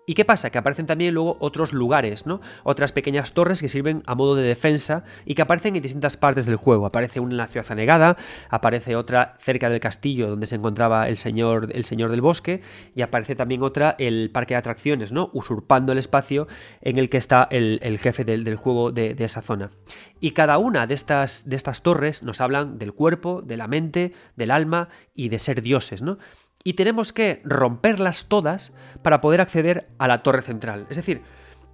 ¿Y qué pasa? Que aparecen también luego otros lugares, ¿no? Otras pequeñas torres que sirven a modo de defensa y que aparecen en distintas partes del juego. Aparece una en la ciudad anegada, aparece otra cerca del castillo donde se encontraba el señor, el señor del bosque y aparece también otra el parque de atracciones, ¿no? Usurpando el espacio en el que está el, jefe del, del juego de, de, esa zona. Y cada una de estas, de estas torres nos hablan del cuerpo, de la mente, del alma y de ser dioses, ¿no? Y tenemos que romperlas todas para poder acceder a la torre central. Es decir,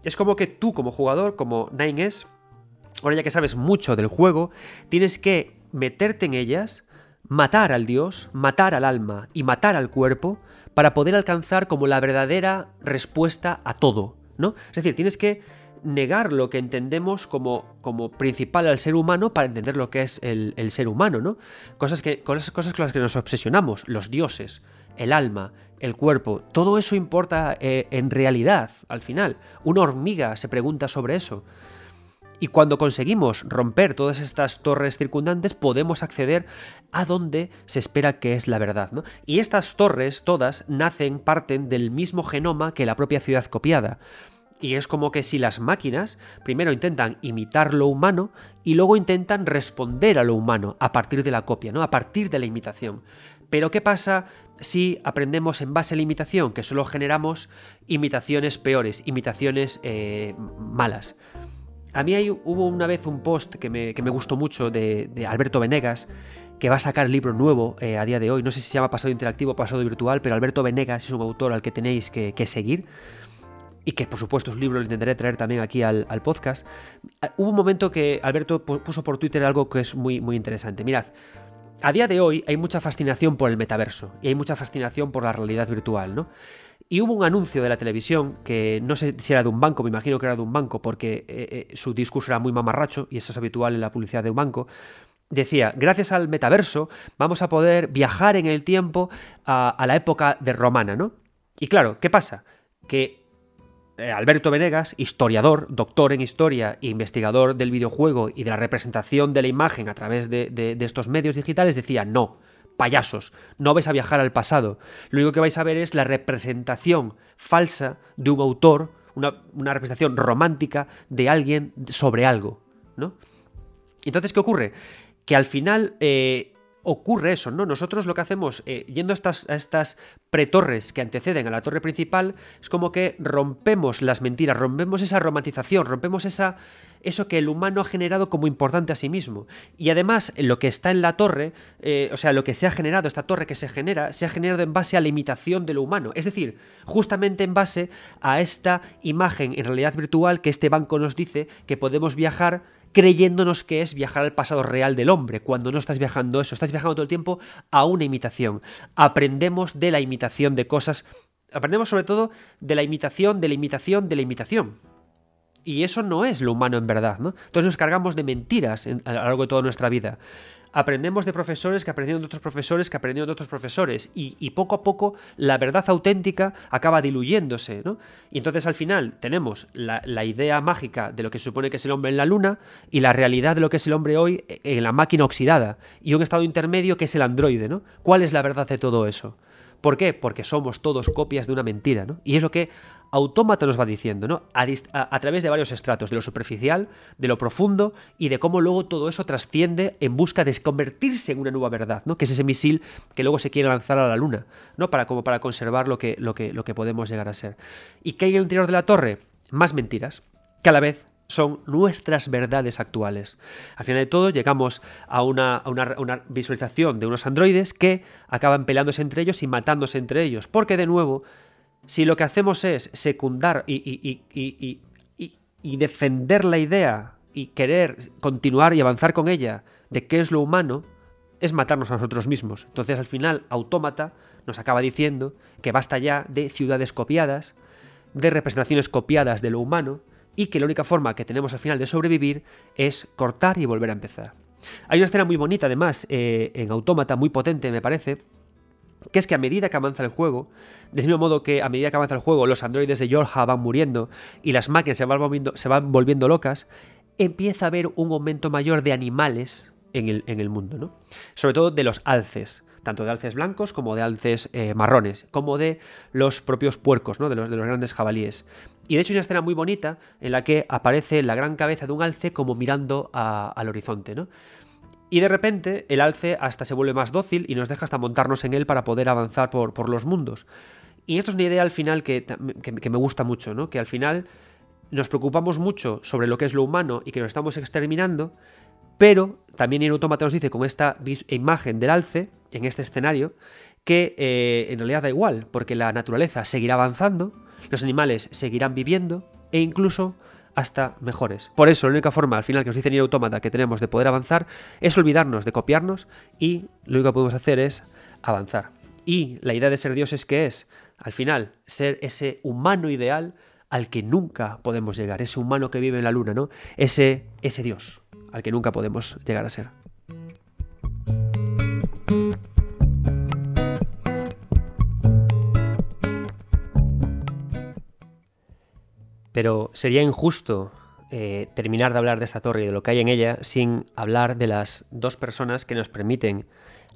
es como que tú como jugador, como 9S, ahora ya que sabes mucho del juego, tienes que meterte en ellas, matar al dios, matar al alma y matar al cuerpo para poder alcanzar como la verdadera respuesta a todo, ¿no? Es decir, tienes que negar lo que entendemos como, como principal al ser humano para entender lo que es el, ser humano, ¿no? Cosas, que, cosas con las que nos obsesionamos, los dioses, el alma, el cuerpo, todo eso importa eh, en realidad, al final. Una hormiga se pregunta sobre eso. Y cuando conseguimos romper todas estas torres circundantes, podemos acceder a donde se espera que es la verdad. ¿no? Y estas torres, todas, nacen, parten del mismo genoma que la propia ciudad copiada. Y es como que si las máquinas primero intentan imitar lo humano y luego intentan responder a lo humano a partir de la copia, ¿no? A partir de la imitación. Pero ¿qué pasa si aprendemos en base a la imitación? Que solo generamos imitaciones peores, imitaciones eh, malas. A mí hay, hubo una vez un post que me, que me gustó mucho de, Alberto Venegas que va a sacar libro nuevo eh, a día de hoy. No sé si se llama Pasado Interactivo o Pasado Virtual, pero Alberto Venegas es un autor al que tenéis que, seguir. Y que por supuesto su libro lo intentaré traer también aquí al, podcast. Ah, hubo un momento que Alberto puso por Twitter algo que es muy, muy interesante. Mirad, a día de hoy hay mucha fascinación por el metaverso y hay mucha fascinación por la realidad virtual, ¿no? Y hubo un anuncio de la televisión que no sé si era de un banco, me imagino que era de un banco, porque eh, eh, su discurso era muy mamarracho y eso es habitual en la publicidad de un banco. Decía, gracias al metaverso vamos a poder viajar en el tiempo a, a la época de romana, ¿no? Y claro, ¿qué pasa? Que Alberto Venegas, historiador, doctor en historia e investigador del videojuego y de la representación de la imagen a través de, estos medios digitales, decía, no, payasos, no vais a viajar al pasado, lo único que vais a ver es la representación falsa de un autor, una, representación romántica de alguien sobre algo, ¿no? Entonces, ¿qué ocurre? Que al final eh, ocurre eso, ¿no? Nosotros lo que hacemos, eh, yendo a estas, a estas pretorres que anteceden a la torre principal, es como que rompemos las mentiras, rompemos esa romantización, rompemos esa, eso que el humano ha generado como importante a sí mismo. Y además, lo que está en la torre, eh, o sea, lo que se ha generado, esta torre que se genera, se ha generado en base a la imitación de lo humano. Es decir, justamente en base a esta imagen en realidad virtual que este banco nos dice que podemos viajar creyéndonos que es viajar al pasado real del hombre, cuando no estás viajando eso, estás viajando todo el tiempo a una imitación. Aprendemos de la imitación de cosas, aprendemos sobre todo de la imitación, de la imitación, de la imitación. Y eso no es lo humano en verdad, ¿no? Entonces nos cargamos de mentiras a lo largo de toda nuestra vida aprendemos de profesores que aprendieron de otros profesores que aprendieron de otros profesores y, poco a poco la verdad auténtica acaba diluyéndose, ¿no? Y entonces al final tenemos la, idea mágica de lo que supone que es el hombre en la luna y la realidad de lo que es el hombre hoy en la máquina oxidada y un estado intermedio que es el androide, ¿no? ¿Cuál es la verdad de todo eso? ¿Por qué? Porque somos todos copias de una mentira, ¿no? Y es lo que Autómata nos va diciendo, ¿no? A, través de varios estratos, de lo superficial, de lo profundo y de cómo luego todo eso trasciende en busca de convertirse en una nueva verdad, ¿no? Que es ese misil que luego se quiere lanzar a la luna, ¿no? Para, como para conservar lo que, lo, que, lo que podemos llegar a ser. ¿Y qué hay en el interior de la torre? Más mentiras, que a la vez son nuestras verdades actuales. Al final de todo llegamos a una, visualización de unos androides que acaban peleándose entre ellos y matándose entre ellos, porque de nuevo, si lo que hacemos es secundar y, defender la idea y querer continuar y avanzar con ella de qué es lo humano, es matarnos a nosotros mismos. Entonces al final, Autómata nos acaba diciendo que basta ya de ciudades copiadas, de representaciones copiadas de lo humano, y que la única forma que tenemos al final de sobrevivir es cortar y volver a empezar. Hay una escena muy bonita además eh, en Autómata, muy potente me parece, que es que a medida que avanza el juego, del mismo modo que a medida que avanza el juego los androides de Yorha van muriendo y las máquinas se van volviendo, se van volviendo locas, empieza a haber un aumento mayor de animales en el, en el mundo, ¿no? Sobre todo de los alces tanto de alces blancos como de alces eh, marrones, como de los propios puercos, ¿no? de, los, de los grandes jabalíes. Y de hecho hay una escena muy bonita en la que aparece la gran cabeza de un alce como mirando al horizonte, ¿no? Y de repente el alce hasta se vuelve más dócil y nos deja hasta montarnos en él para poder avanzar por, por los mundos. Y esto es una idea al final que, que, me gusta mucho, ¿no? Que al final nos preocupamos mucho sobre lo que es lo humano y que nos estamos exterminando, pero también en Automata nos dice con esta imagen del alce, en este escenario, que eh, en realidad da igual, porque la naturaleza seguirá avanzando, los animales seguirán viviendo e incluso hasta mejores. Por eso, la única forma al final que nos dice Nier Automata que tenemos de poder avanzar es olvidarnos de copiarnos y lo único que podemos hacer es avanzar. Y la idea de ser Dios es que es, al final, ser ese humano ideal al que nunca podemos llegar, ese humano que vive en la luna, ¿no? Ese, ese Dios al que nunca podemos llegar a ser. Pero sería injusto eh, terminar de hablar de esta torre y de lo que hay en ella sin hablar de las dos personas que nos permiten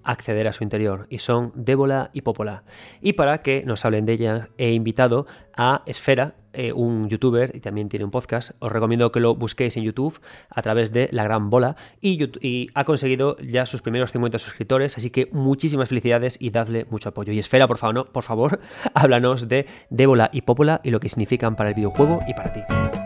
acceder a su interior, y son Débola y Popola. Y para que nos hablen de ella, he invitado a Esfera, eh, un youtuber y también tiene un podcast. Os recomiendo que lo busquéis en YouTube a través de La Gran Bola y, ha conseguido ya sus primeros 50 suscriptores, así que muchísimas felicidades y dadle mucho apoyo. Y Esfera, por favor, por favor háblanos de Débola y Popola y lo que significan para el videojuego y para ti.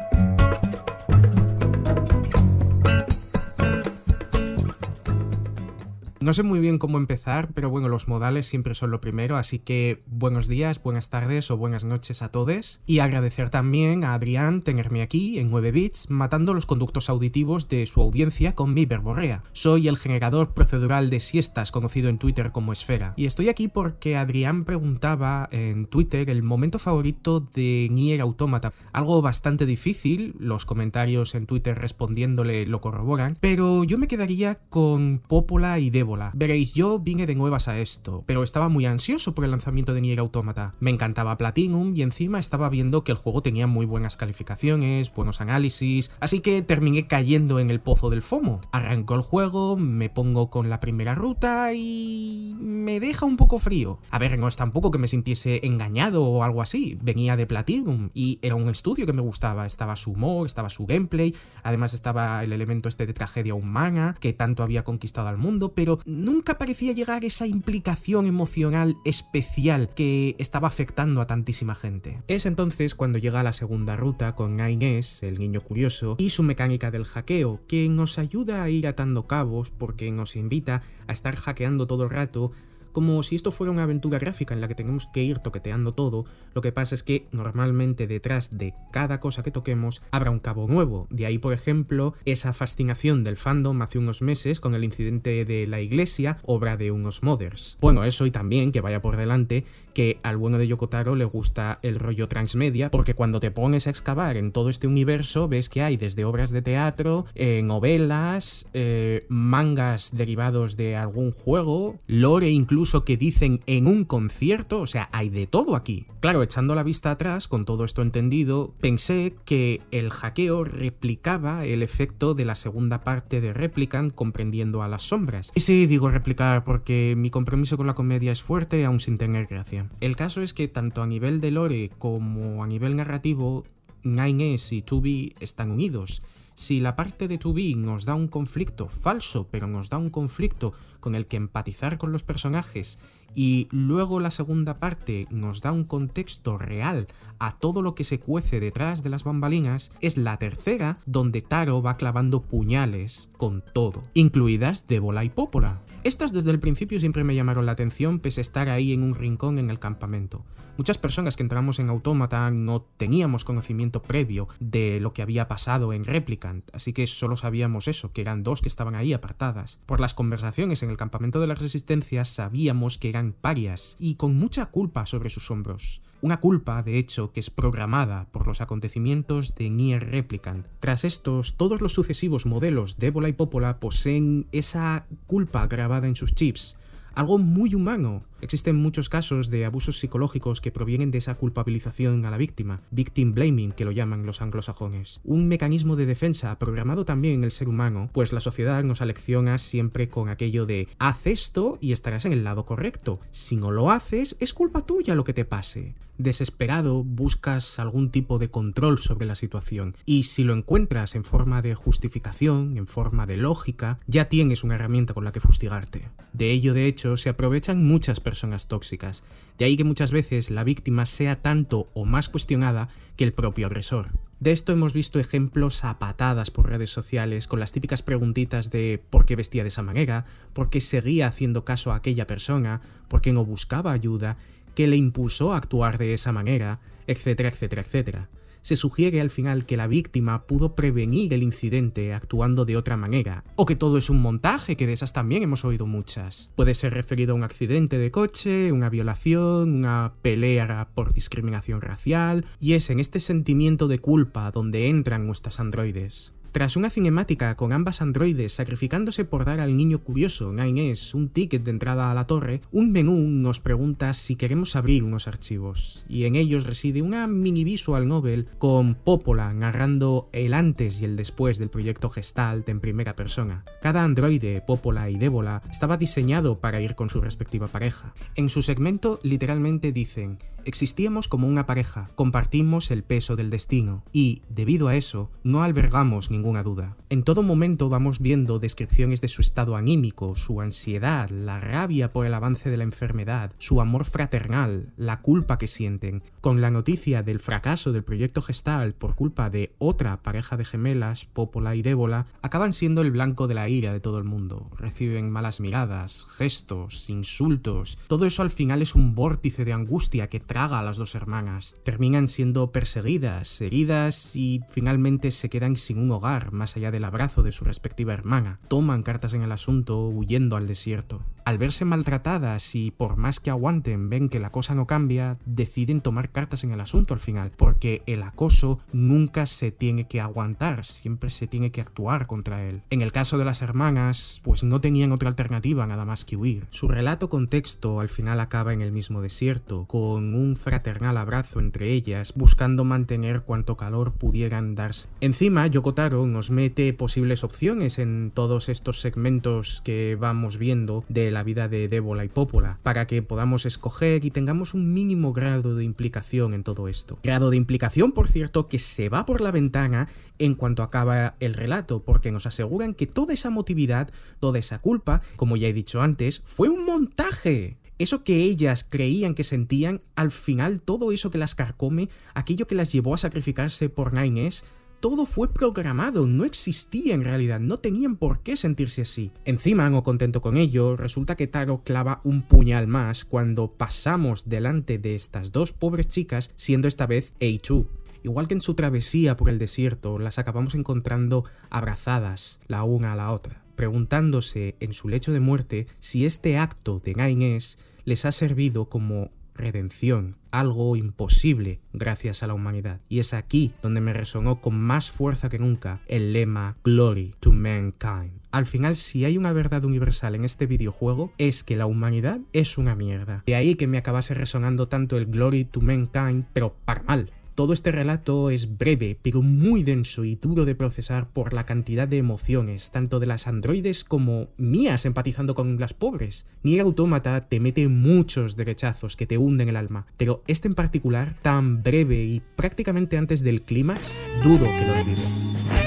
No sé muy bien cómo empezar, pero bueno, los modales siempre son lo primero, así que buenos días, buenas tardes o buenas noches a todos. Y agradecer también a Adrián tenerme aquí en 9 bits, matando los conductos auditivos de su audiencia con mi verborrea. Soy el generador procedural de siestas conocido en Twitter como Esfera. Y estoy aquí porque Adrián preguntaba en Twitter el momento favorito de Nier Automata. Algo bastante difícil, los comentarios en Twitter respondiéndole lo corroboran, pero yo me quedaría con Popola y Veréis, yo vine de nuevas a esto, pero estaba muy ansioso por el lanzamiento de Nier Automata. Me encantaba Platinum y encima estaba viendo que el juego tenía muy buenas calificaciones, buenos análisis, así que terminé cayendo en el pozo del FOMO. Arrancó el juego, me pongo con la primera ruta y me deja un poco frío. A ver, no es tampoco que me sintiese engañado o algo así, venía de Platinum y era un estudio que me gustaba, estaba su humor, estaba su gameplay, además estaba el elemento este de tragedia humana que tanto había conquistado al mundo, pero nunca parecía llegar esa implicación emocional especial que estaba afectando a tantísima gente. Es entonces cuando llega la segunda ruta con Inés, el niño curioso, y su mecánica del hackeo, que nos ayuda a ir atando cabos porque nos invita a estar hackeando todo el rato como si esto fuera una aventura gráfica en la que tenemos que ir toqueteando todo, lo que pasa es que normalmente detrás de cada cosa que toquemos habrá un cabo nuevo. De ahí, por ejemplo, esa fascinación del fandom hace unos meses con el incidente de la iglesia, obra de unos modders. Bueno, eso y también, que vaya por delante, que al bueno de Yokotaro le gusta el rollo transmedia, porque cuando te pones a excavar en todo este universo, ves que hay desde obras de teatro, eh, novelas, eh, mangas derivados de algún juego, lore incluso que dicen en un concierto, o sea, hay de todo aquí. Claro, echando la vista atrás, con todo esto entendido, pensé que el hackeo replicaba el efecto de la segunda parte de Replicant comprendiendo a las sombras. Y sí, digo replicar porque mi compromiso con la comedia es fuerte aún sin tener gracia. El caso es que tanto a nivel de lore como a nivel narrativo, 9S y 2B están unidos. Si la parte de 2B nos da un conflicto falso, pero nos da un conflicto con el que empatizar con los personajes y luego la segunda parte nos da un contexto real a todo lo que se cuece detrás de las bambalinas, es la tercera donde Taro va clavando puñales con todo, incluidas Débola y Pópola. Estas desde el principio siempre me llamaron la atención pese a estar ahí en un rincón en el campamento. Muchas personas que entramos en Autómata no teníamos conocimiento previo de lo que había pasado en Replicant, así que solo sabíamos eso, que eran dos que estaban ahí apartadas. Por las conversaciones en el campamento de la Resistencia sabíamos que eran parias y con mucha culpa sobre sus hombros. Una culpa, de hecho, que es programada por los acontecimientos de Nier Replicant. Tras estos, todos los sucesivos modelos de Ébola y Popola poseen esa culpa grabada en sus chips, algo muy humano. Existen muchos casos de abusos psicológicos que provienen de esa culpabilización a la víctima, victim blaming que lo llaman los anglosajones. Un mecanismo de defensa programado también en el ser humano, pues la sociedad nos alecciona siempre con aquello de haz esto y estarás en el lado correcto. Si no lo haces, es culpa tuya lo que te pase. Desesperado, buscas algún tipo de control sobre la situación. Y si lo encuentras en forma de justificación, en forma de lógica, ya tienes una herramienta con la que fustigarte. De ello, de hecho, se aprovechan muchas personas tóxicas, de ahí que muchas veces la víctima sea tanto o más cuestionada que el propio agresor. De esto hemos visto ejemplos a patadas por redes sociales con las típicas preguntitas de por qué vestía de esa manera, por qué seguía haciendo caso a aquella persona, por qué no buscaba ayuda, qué le impulsó a actuar de esa manera, etcétera, etcétera, etcétera. Se sugiere al final que la víctima pudo prevenir el incidente actuando de otra manera, o que todo es un montaje, que de esas también hemos oído muchas. Puede ser referido a un accidente de coche, una violación, una pelea por discriminación racial, y es en este sentimiento de culpa donde entran nuestras androides. Tras una cinemática con ambas androides sacrificándose por dar al niño curioso, Nines, un ticket de entrada a la torre, un menú nos pregunta si queremos abrir unos archivos, y en ellos reside una mini visual novel con Popola narrando el antes y el después del proyecto Gestalt en primera persona. Cada androide, Popola y Débola, estaba diseñado para ir con su respectiva pareja. En su segmento literalmente dicen, Existíamos como una pareja, compartimos el peso del destino y, debido a eso, no albergamos ninguna duda. En todo momento vamos viendo descripciones de su estado anímico, su ansiedad, la rabia por el avance de la enfermedad, su amor fraternal, la culpa que sienten. Con la noticia del fracaso del proyecto gestal por culpa de otra pareja de gemelas, Popola y Débola, acaban siendo el blanco de la ira de todo el mundo. Reciben malas miradas, gestos, insultos. Todo eso al final es un vórtice de angustia que traga a las dos hermanas. Terminan siendo perseguidas, heridas y finalmente se quedan sin un hogar más allá del abrazo de su respectiva hermana. Toman cartas en el asunto huyendo al desierto. Al verse maltratadas y por más que aguanten ven que la cosa no cambia, deciden tomar cartas en el asunto al final, porque el acoso nunca se tiene que aguantar, siempre se tiene que actuar contra él. En el caso de las hermanas, pues no tenían otra alternativa nada más que huir. Su relato con texto al final acaba en el mismo desierto, con un fraternal abrazo entre ellas, buscando mantener cuanto calor pudieran darse. Encima, Yokotaro nos mete posibles opciones en todos estos segmentos que vamos viendo de la vida de Débola y Pópola, para que podamos escoger y tengamos un mínimo grado de implicación en todo esto. Grado de implicación, por cierto, que se va por la ventana en cuanto acaba el relato, porque nos aseguran que toda esa motividad, toda esa culpa, como ya he dicho antes, fue un montaje. Eso que ellas creían que sentían, al final todo eso que las carcome, aquello que las llevó a sacrificarse por Nines, todo fue programado, no existía en realidad, no tenían por qué sentirse así. Encima, no contento con ello, resulta que Taro clava un puñal más cuando pasamos delante de estas dos pobres chicas, siendo esta vez A2. Igual que en su travesía por el desierto, las acabamos encontrando abrazadas la una a la otra, preguntándose en su lecho de muerte si este acto de Gaines les ha servido como redención, algo imposible gracias a la humanidad. Y es aquí donde me resonó con más fuerza que nunca el lema Glory to Mankind. Al final, si hay una verdad universal en este videojuego, es que la humanidad es una mierda. De ahí que me acabase resonando tanto el Glory to Mankind, pero para mal. Todo este relato es breve, pero muy denso y duro de procesar por la cantidad de emociones, tanto de las androides como mías empatizando con las pobres. Nier Automata te mete muchos derechazos que te hunden el alma, pero este en particular, tan breve y prácticamente antes del clímax, dudo que lo olvide.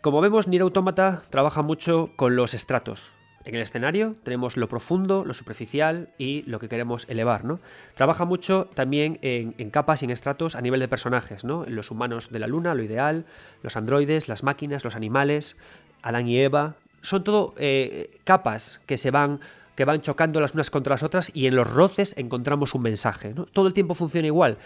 Como vemos, Nier Automata trabaja mucho con los estratos. En el escenario tenemos lo profundo, lo superficial y lo que queremos elevar, ¿no? Trabaja mucho también en, capas y en estratos a nivel de personajes, ¿no? Los humanos de la luna, lo ideal, los androides, las máquinas, los animales, Adán y Eva. Son todo eh, capas que se van que van chocando las unas contra las otras y en los roces encontramos un mensaje. ¿no? Todo el tiempo funciona igual,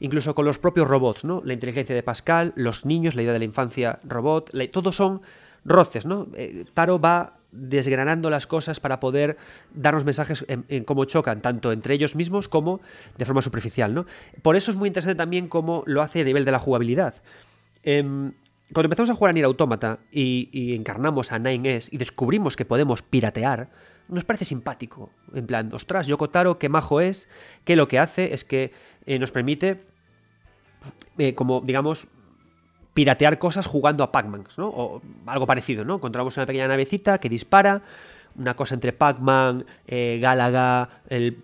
incluso con los propios robots, ¿no? La inteligencia de Pascal, los niños, la idea de la infancia robot, todos son roces, ¿no? Eh, Taro va desgranando las cosas para poder darnos mensajes en, cómo chocan, tanto entre ellos mismos como de forma superficial, ¿no? Por eso es muy interesante también cómo lo hace a nivel de la jugabilidad. Eh, cuando empezamos a jugar a Nier Automata y, y encarnamos a 9S y descubrimos que podemos piratear, nos parece simpático. En plan, ostras, Yoko Taro, qué majo es, que lo que hace es que eh, nos permite, eh, como digamos, piratear cosas jugando a Pac-Man, ¿no? O algo parecido, ¿no? Encontramos una pequeña navecita que dispara, una cosa entre Pac-Man, eh, Galaga, el...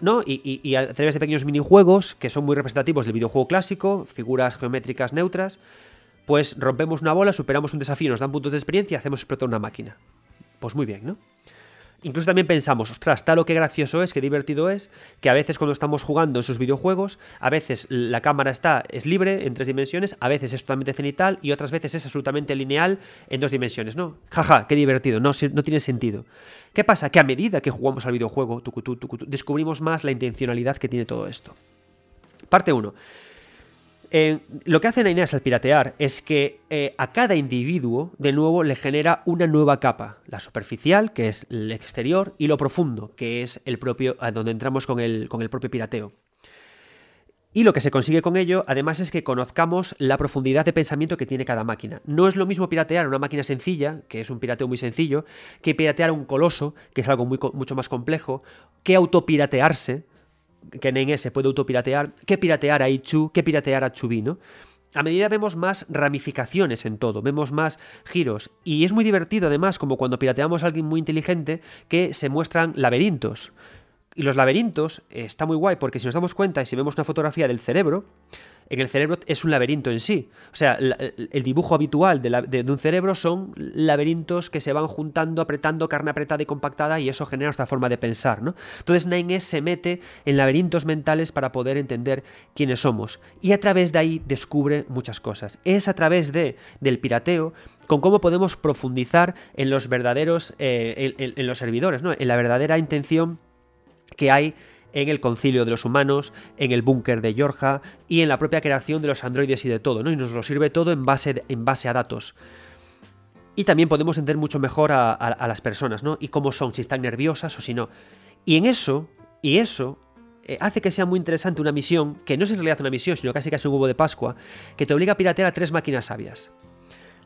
¿no? Y, y, y, a través de pequeños minijuegos que son muy representativos del videojuego clásico, figuras geométricas neutras, pues rompemos una bola, superamos un desafío, nos dan puntos de experiencia y hacemos explotar una máquina. Pues muy bien, ¿no? Incluso también pensamos, ostras, tal lo que gracioso es, qué divertido es, que a veces cuando estamos jugando esos videojuegos, a veces la cámara está, es libre en tres dimensiones, a veces es totalmente cenital y otras veces es absolutamente lineal en dos dimensiones, ¿no? Jaja, qué divertido, no, no tiene sentido. ¿Qué pasa? Que a medida que jugamos al videojuego, descubrimos más la intencionalidad que tiene todo esto. Parte 1. Eh, lo que hace Nines al piratear es que eh, a cada individuo, de nuevo, le genera una nueva capa. La superficial, que es el exterior, y lo profundo, que es el propio, a donde entramos con el, con el propio pirateo. Y lo que se consigue con ello, además, es que conozcamos la profundidad de pensamiento que tiene cada máquina. No es lo mismo piratear una máquina sencilla, que es un pirateo muy sencillo, que piratear un coloso, que es algo mucho más complejo, que autopiratearse, que en se puede autopiratear, que piratear a Ichu, que piratear a Chubi, ¿no? a medida vemos más ramificaciones en todo, vemos más giros. Y es muy divertido además, como cuando pirateamos a alguien muy inteligente, que se muestran laberintos. Y los laberintos eh, está muy guay porque si nos damos cuenta y si vemos una fotografía del cerebro, en el cerebro es un laberinto en sí. O sea, el dibujo habitual de, un cerebro son laberintos que se van juntando, apretando, carne apretada y compactada, y eso genera nuestra forma de pensar, ¿no? Entonces Nine se mete en laberintos mentales para poder entender quiénes somos. Y a través de ahí descubre muchas cosas. Es a través de, del pirateo con cómo podemos profundizar en los verdaderos, eh, en, los servidores, ¿no? En la verdadera intención que hay en el concilio de los humanos, en el búnker de Yorja y en la propia creación de los androides y de todo, ¿no? Y nos lo sirve todo en base, en base a datos. Y también podemos entender mucho mejor a, las personas, ¿no? Y cómo son, si están nerviosas o si no. Y en eso, y eso, eh, hace que sea muy interesante una misión, que no es en realidad una misión, sino casi casi un huevo de Pascua, que te obliga a piratear a tres máquinas sabias.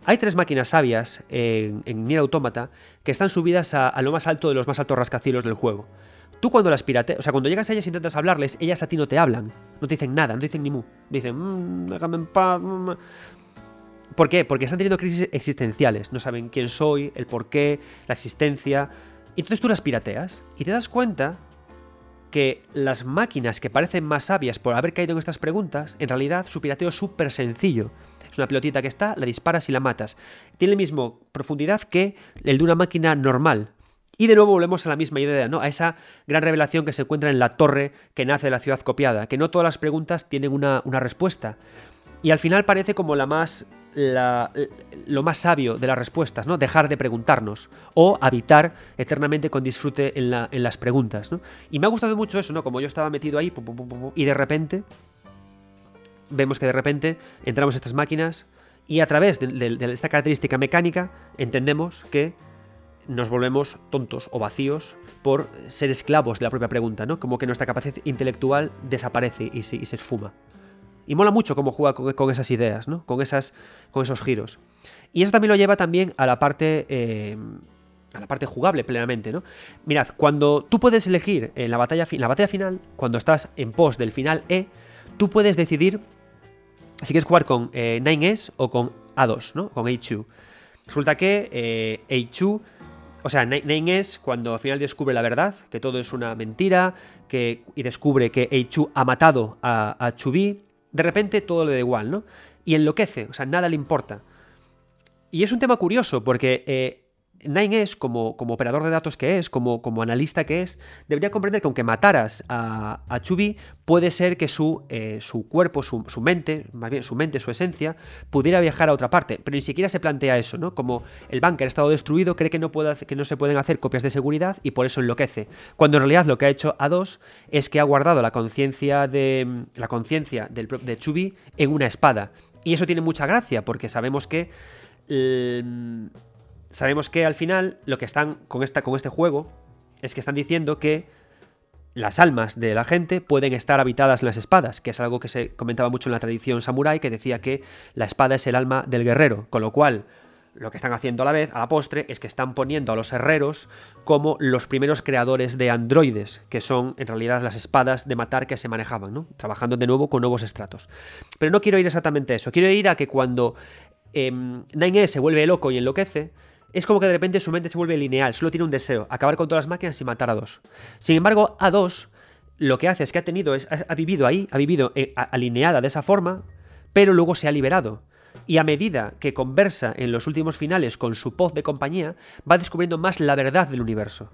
Hay tres máquinas sabias en, en Nier Automata que están subidas a, a, lo más alto de los más altos rascacielos del juego. Tú cuando las pirateas, o sea, cuando llegas a ellas e intentas hablarles, ellas a ti no te hablan. No te dicen nada, no te dicen ni mu. Dicen, mmm, déjame en paz. Mm, mm". ¿Por qué? Porque están teniendo crisis existenciales. No saben quién soy, el por qué, la existencia. Entonces tú las pirateas y te das cuenta que las máquinas que parecen más sabias por haber caído en estas preguntas, en realidad su pirateo es súper sencillo. Es una pelotita que está, la disparas y la matas. Tiene la misma profundidad que el de una máquina normal. Y de nuevo volvemos a la misma idea, ¿no? A esa gran revelación que se encuentra en la torre que nace de la ciudad copiada, que no todas las preguntas tienen una, respuesta. Y al final parece como la más. lo más sabio de las respuestas, ¿no? Dejar de preguntarnos. O habitar eternamente con disfrute en, las preguntas, ¿no? Y me ha gustado mucho eso, ¿no? Como yo estaba metido ahí, y de repente. Vemos que de repente entramos a estas máquinas. Y a través de esta característica mecánica entendemos que nos volvemos tontos o vacíos por ser esclavos de la propia pregunta, ¿no? Como que nuestra capacidad intelectual desaparece y se, esfuma. Y mola mucho cómo juega con, esas ideas, ¿no? Con, esas, con esos giros. Y eso también lo lleva también a la parte... Eh, a la parte jugable plenamente, ¿no? Mirad, cuando tú puedes elegir en la batalla, la batalla final, cuando estás en pos del final E, tú puedes decidir si quieres jugar con eh, 9S o con A2, ¿no? Con H2. Resulta que eh, H2 o sea, Nine es cuando al final descubre la verdad, que todo es una mentira, que, y descubre que Eichu ha matado a, a Chubi, de repente todo le da igual, ¿no? Y enloquece, o sea, nada le importa. Y es un tema curioso, porque eh, Nine es, como, como, operador de datos que es, como, como, analista que es, debería comprender que aunque mataras a, a puede ser que su, eh, su cuerpo, su, mente, más bien su mente, su esencia, pudiera viajar a otra parte. Pero ni siquiera se plantea eso, ¿no? Como el bunker ha estado destruido, cree que no, puede, que no se pueden hacer copias de seguridad y por eso enloquece. Cuando en realidad lo que ha hecho A2 es que ha guardado la conciencia de, la conciencia de Chubi en una espada. Y eso tiene mucha gracia, porque sabemos que sabemos que al final lo que están con, esta, con este juego es que están diciendo que las almas de la gente pueden estar habitadas en las espadas, que es algo que se comentaba mucho en la tradición samurái, que decía que la espada es el alma del guerrero, con lo cual lo que están haciendo a la vez, a la postre, es que están poniendo a los herreros como los primeros creadores de androides, que son en realidad las espadas de matar que se manejaban, ¿no? Trabajando de nuevo con nuevos estratos. Pero no quiero ir exactamente a eso, quiero ir a que cuando eh, Nine se vuelve loco y enloquece, es como que de repente su mente se vuelve lineal, solo tiene un deseo, acabar con todas las máquinas y matar a dos. Sin embargo, A2 lo que hace es que ha tenido, es, ha, vivido ahí, ha vivido eh, alineada de esa forma, pero luego se ha liberado. Y a medida que conversa en los últimos finales con su voz de compañía, va descubriendo más la verdad del universo.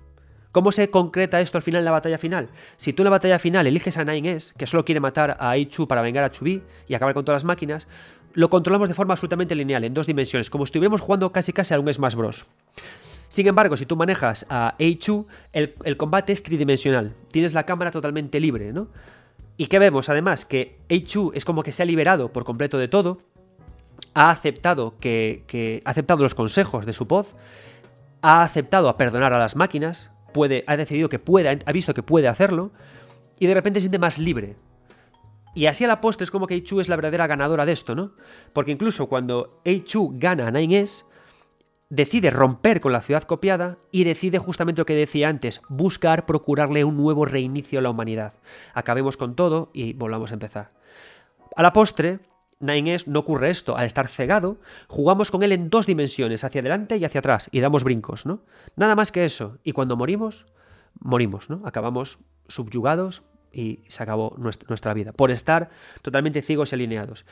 ¿Cómo se concreta esto al final en la batalla final? Si tú en la batalla final eliges a Nine S, que solo quiere matar a Aichu para vengar a Chubi y acabar con todas las máquinas, lo controlamos de forma absolutamente lineal, en dos dimensiones, como si estuviéramos jugando casi casi a un Smash Bros. Sin embargo, si tú manejas a Eichu, el, el combate es tridimensional. Tienes la cámara totalmente libre, ¿no? ¿Y qué vemos? Además, que Eichu es como que se ha liberado por completo de todo, ha aceptado que, ha aceptado los consejos de su voz, ha aceptado a perdonar a las máquinas, puede, ha decidido que puede, ha visto que puede hacerlo, y de repente se siente más libre. Y así a la postre es como que Eichu es la verdadera ganadora de esto, ¿no? Porque incluso cuando Eichu gana a Nine S, decide romper con la ciudad copiada y decide justamente lo que decía antes, buscar procurarle un nuevo reinicio a la humanidad. Acabemos con todo y volvamos a empezar. A la postre, Nine es no ocurre esto. Al estar cegado, jugamos con él en dos dimensiones, hacia adelante y hacia atrás, y damos brincos, ¿no? Nada más que eso. Y cuando morimos, morimos, ¿no? Acabamos subyugados y se acabó nuestra vida, por estar totalmente ciegos y alineados.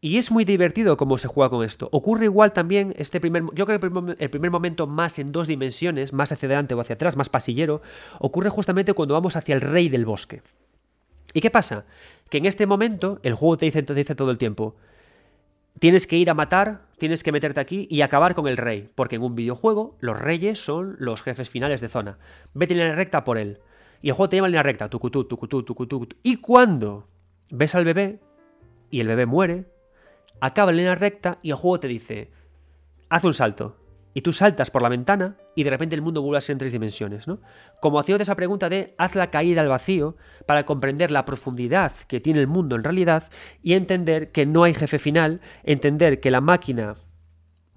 Y es muy divertido cómo se juega con esto. Ocurre igual también este primer... Yo creo que el primer, momento más en dos dimensiones, más hacia adelante o hacia atrás, más pasillero, ocurre justamente cuando vamos hacia el rey del bosque. ¿Y qué pasa? Que en este momento el juego te dice, te dice todo el tiempo, tienes que ir a matar, tienes que meterte aquí y acabar con el rey, porque en un videojuego los reyes son los jefes finales de zona. Vete en línea recta por él. Y el juego te lleva en línea recta, tucutú, tucutú, tucutú. Y cuando ves al bebé y el bebé muere, acaba en línea recta y el juego te dice, haz un salto. Y tú saltas por la ventana y de repente el mundo vuelve a ser en tres dimensiones, ¿no? Como haciendo esa pregunta de haz la caída al vacío para comprender la profundidad que tiene el mundo en realidad y entender que no hay jefe final, entender que la máquina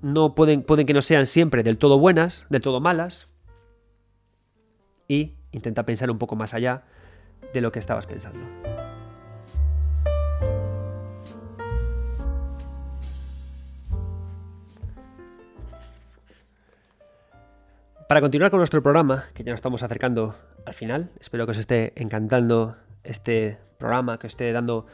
no pueden, pueden que no sean siempre del todo buenas, del todo malas, y intenta pensar un poco más allá de lo que estabas pensando. Para continuar con nuestro programa, que ya nos estamos acercando al final, espero que os esté encantando este programa, que os esté dando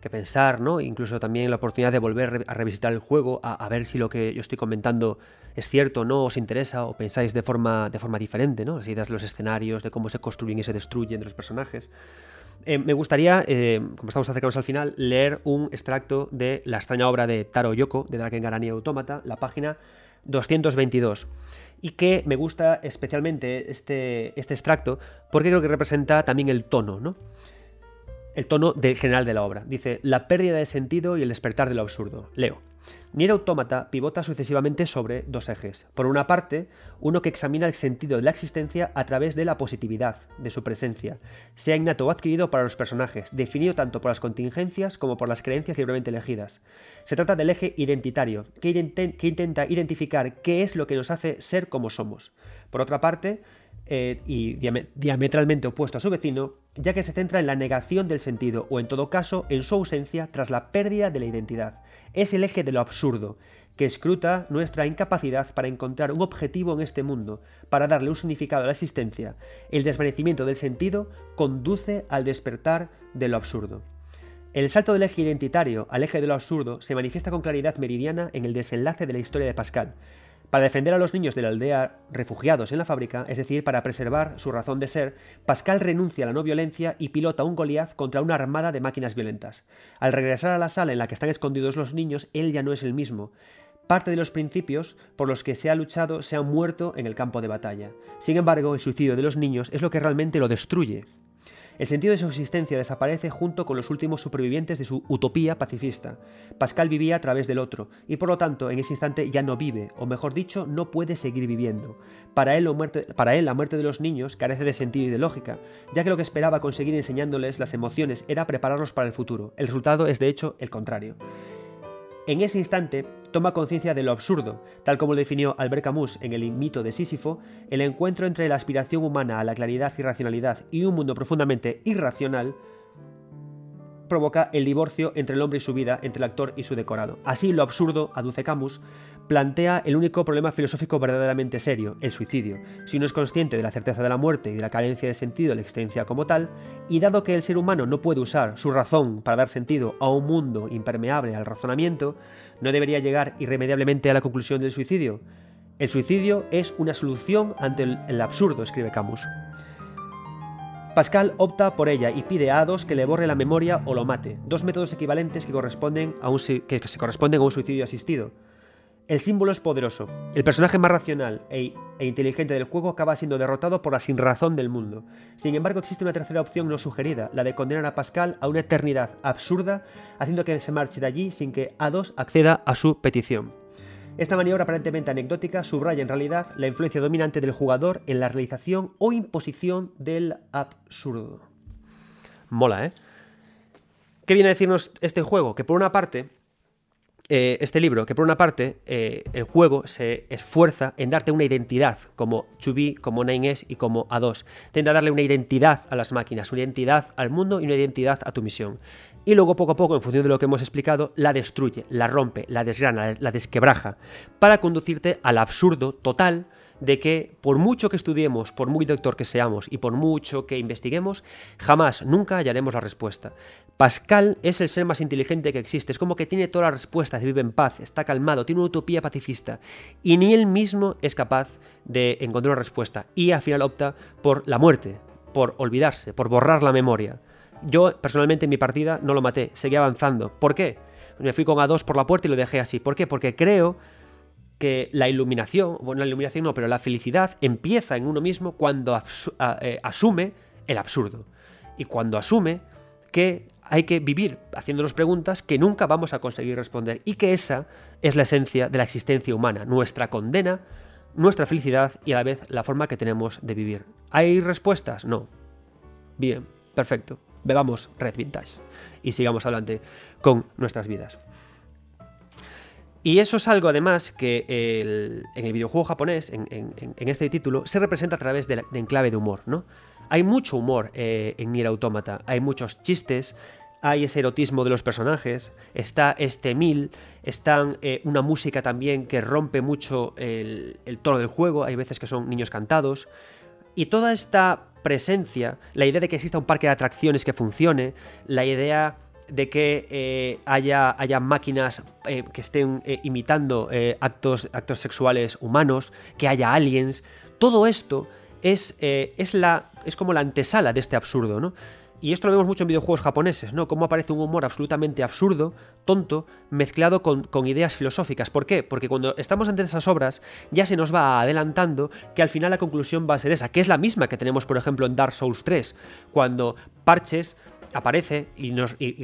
que pensar, ¿no? Incluso también la oportunidad de volver a revisitar el juego, a, ver si lo que yo estoy comentando es cierto o no, os interesa, o pensáis de forma, de forma diferente, ¿no? Las ideas de los escenarios, de cómo se construyen y se destruyen de los personajes. Eh, me gustaría, eh, como estamos acercándonos al final, leer un extracto de la extraña obra de Taro Yoko, de Draken Garani Automata, la página 222 y que me gusta especialmente este, este extracto porque creo que representa también el tono, ¿no? El tono del general de la obra. Dice, la pérdida de sentido y el despertar de lo absurdo. Leo. Nier Automata pivota sucesivamente sobre dos ejes. Por una parte, uno que examina el sentido de la existencia a través de la positividad de su presencia, sea innato o adquirido para los personajes, definido tanto por las contingencias como por las creencias libremente elegidas. Se trata del eje identitario, que, intenta identificar qué es lo que nos hace ser como somos. Por otra parte, eh, y diametralmente opuesto a su vecino, ya que se centra en la negación del sentido o en todo caso en su ausencia tras la pérdida de la identidad. Es el eje de lo absurdo, que escruta nuestra incapacidad para encontrar un objetivo en este mundo, para darle un significado a la existencia. El desvanecimiento del sentido conduce al despertar de lo absurdo. El salto del eje identitario al eje de lo absurdo se manifiesta con claridad meridiana en el desenlace de la historia de Pascal, para defender a los niños de la aldea refugiados en la fábrica, es decir, para preservar su razón de ser, Pascal renuncia a la no violencia y pilota un Goliath contra una armada de máquinas violentas. Al regresar a la sala en la que están escondidos los niños, él ya no es el mismo. Parte de los principios por los que se ha luchado se han muerto en el campo de batalla. Sin embargo, el suicidio de los niños es lo que realmente lo destruye. El sentido de su existencia desaparece junto con los últimos supervivientes de su utopía pacifista. Pascal vivía a través del otro, y por lo tanto en ese instante ya no vive, o mejor dicho, no puede seguir viviendo. Para él, la muerte de los niños carece de sentido y de lógica, ya que lo que esperaba conseguir enseñándoles las emociones era prepararlos para el futuro. El resultado es de hecho el contrario. En ese instante, toma conciencia de lo absurdo, tal como lo definió Albert Camus en el mito de Sísifo, el encuentro entre la aspiración humana a la claridad y racionalidad y un mundo profundamente irracional provoca el divorcio entre el hombre y su vida, entre el actor y su decorado. Así, lo absurdo, aduce Camus, plantea el único problema filosófico verdaderamente serio, el suicidio. Si uno es consciente de la certeza de la muerte y de la carencia de sentido de la existencia como tal, y dado que el ser humano no puede usar su razón para dar sentido a un mundo impermeable al razonamiento, no debería llegar irremediablemente a la conclusión del suicidio. El suicidio es una solución ante el, absurdo, escribe Camus. Pascal opta por ella y pide a Ados que le borre la memoria o lo mate, dos métodos equivalentes que, corresponden a un, que se corresponden a un suicidio asistido. El símbolo es poderoso. El personaje más racional e, e, inteligente del juego acaba siendo derrotado por la sinrazón del mundo. Sin embargo, existe una tercera opción no sugerida, la de condenar a Pascal a una eternidad absurda, haciendo que se marche de allí sin que Ados acceda a su petición. Esta maniobra aparentemente anecdótica subraya en realidad la influencia dominante del jugador en la realización o imposición del absurdo. Mola, ¿eh? ¿Qué viene a decirnos este juego? Que por una parte eh, este libro, que por una parte eh, el juego se esfuerza en darte una identidad, como 2B, como 9S y como A2. Tenta darle una identidad a las máquinas, una identidad al mundo y una identidad a tu misión. Y luego poco a poco, en función de lo que hemos explicado, la destruye, la rompe, la desgrana, la desquebraja, para conducirte al absurdo total de que por mucho que estudiemos, por muy doctor que seamos y por mucho que investiguemos, jamás, nunca hallaremos la respuesta. Pascal es el ser más inteligente que existe, es como que tiene todas las respuestas, vive en paz, está calmado, tiene una utopía pacifista y ni él mismo es capaz de encontrar una respuesta y al final opta por la muerte, por olvidarse, por borrar la memoria. Yo personalmente en mi partida no lo maté, seguí avanzando. ¿Por qué? Me fui con A2 por la puerta y lo dejé así. ¿Por qué? Porque creo que la iluminación, bueno, la iluminación no, pero la felicidad empieza en uno mismo cuando eh, asume el absurdo. Y cuando asume que hay que vivir haciéndonos preguntas que nunca vamos a conseguir responder. Y que esa es la esencia de la existencia humana, nuestra condena, nuestra felicidad y a la vez la forma que tenemos de vivir. ¿Hay respuestas? No. Bien, perfecto. Bebamos Red Vintage y sigamos adelante con nuestras vidas. Y eso es algo además que en el videojuego japonés, en, este título, se representa a través de, enclave de humor, ¿no? Hay mucho humor eh, en Nier Automata, hay muchos chistes, hay ese erotismo de los personajes, está este mil, está eh, una música también que rompe mucho el, el tono del juego, hay veces que son niños cantados, y toda esta presencia, la idea de que exista un parque de atracciones que funcione, la idea de que eh, haya, máquinas eh, que estén eh, imitando actos, actos sexuales humanos, que haya aliens, todo esto es, es, la, es como la antesala de este absurdo, ¿no? Y esto lo vemos mucho en videojuegos japoneses, ¿no? Cómo aparece un humor absolutamente absurdo, tonto, mezclado con, ideas filosóficas. ¿Por qué? Porque cuando estamos ante esas obras ya se nos va adelantando que al final la conclusión va a ser esa, que es la misma que tenemos, por ejemplo, en Dark Souls 3, cuando Parches aparece y,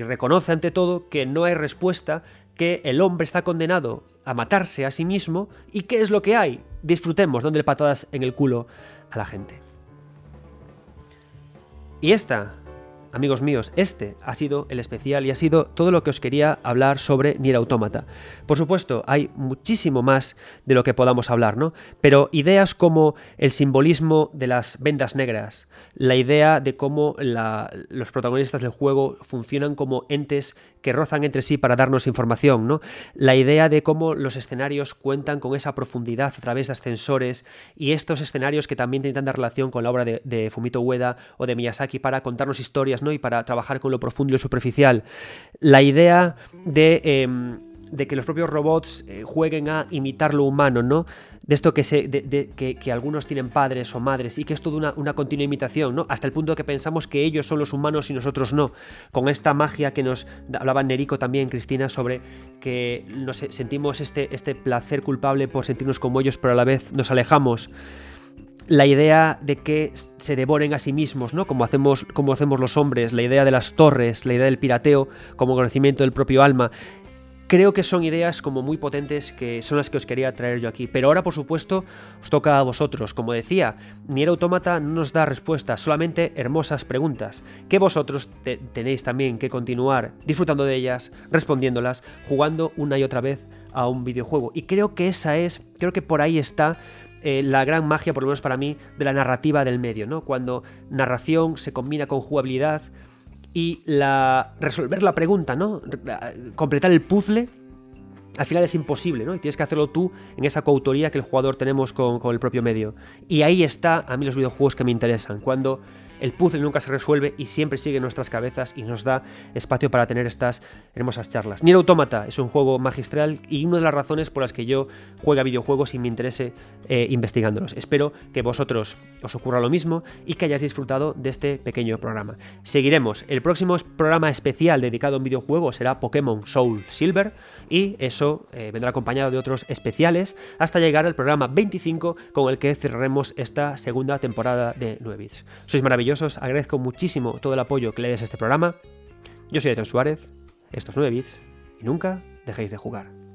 reconoce ante todo que no hay respuesta, que el hombre está condenado a matarse a sí mismo y qué es lo que hay. Disfrutemos dándole patadas en el culo a la gente. Y esta amigos míos, este ha sido el especial y ha sido todo lo que os quería hablar sobre Nier Automata. Por supuesto, hay muchísimo más de lo que podamos hablar, ¿no? Pero ideas como el simbolismo de las vendas negras, la idea de cómo los protagonistas del juego funcionan como entes que rozan entre sí para darnos información, ¿no? La idea de cómo los escenarios cuentan con esa profundidad a través de ascensores y estos escenarios que también tienen tanta relación con la obra de, Fumito Ueda o de Miyazaki para contarnos historias, y para trabajar con lo profundo y lo superficial. La idea de, em, que los propios robots eh, jueguen a imitar lo humano, ¿no? De esto que, se, de, que, algunos tienen padres o madres y que es toda una, una, continua imitación, ¿no? Hasta el punto de que pensamos que ellos son los humanos y nosotros no. Con esta magia que nos hablaba Nerico también, Cristina, sobre que nos sentimos este, este placer culpable por sentirnos como ellos, pero a la vez nos alejamos la idea de que se devoren a sí mismos, ¿no? Como hacemos, como hacemos los hombres, la idea de las torres, la idea del pirateo como conocimiento del propio alma. Creo que son ideas como muy potentes que son las que os quería traer yo aquí. Pero ahora, por supuesto, os toca a vosotros. Como decía, Nier Automata no nos da respuestas, solamente hermosas preguntas, que vosotros tenéis también que continuar disfrutando de ellas, respondiéndolas, jugando una y otra vez a un videojuego. Y creo que esa es, creo que por ahí está eh, la gran magia, por lo menos para mí, de la narrativa del medio, ¿no? Cuando narración se combina con jugabilidad y la resolver la pregunta, ¿no? Completar el puzzle al final es imposible, ¿no? Y tienes que hacerlo tú en esa coautoría que el jugador tenemos con, con, el propio medio. Y ahí está a mí los videojuegos que me interesan. Cuando el puzzle nunca se resuelve y siempre sigue en nuestras cabezas y nos da espacio para tener estas hermosas charlas. Nier Automata es un juego magistral y una de las razones por las que yo juego a videojuegos y me interese eh, investigándolos. Espero que vosotros os ocurra lo mismo y que hayáis disfrutado de este pequeño programa. Seguiremos. El próximo programa especial dedicado a un videojuego será Pokémon Soul Silver y eso eh, vendrá acompañado de otros especiales hasta llegar al programa 25 con el que cerraremos esta segunda temporada de 9 bits. Sois agradezco muchísimo todo el apoyo que le des a este programa. Yo soy Adrián Suárez, estos 9 bits, y nunca dejéis de jugar.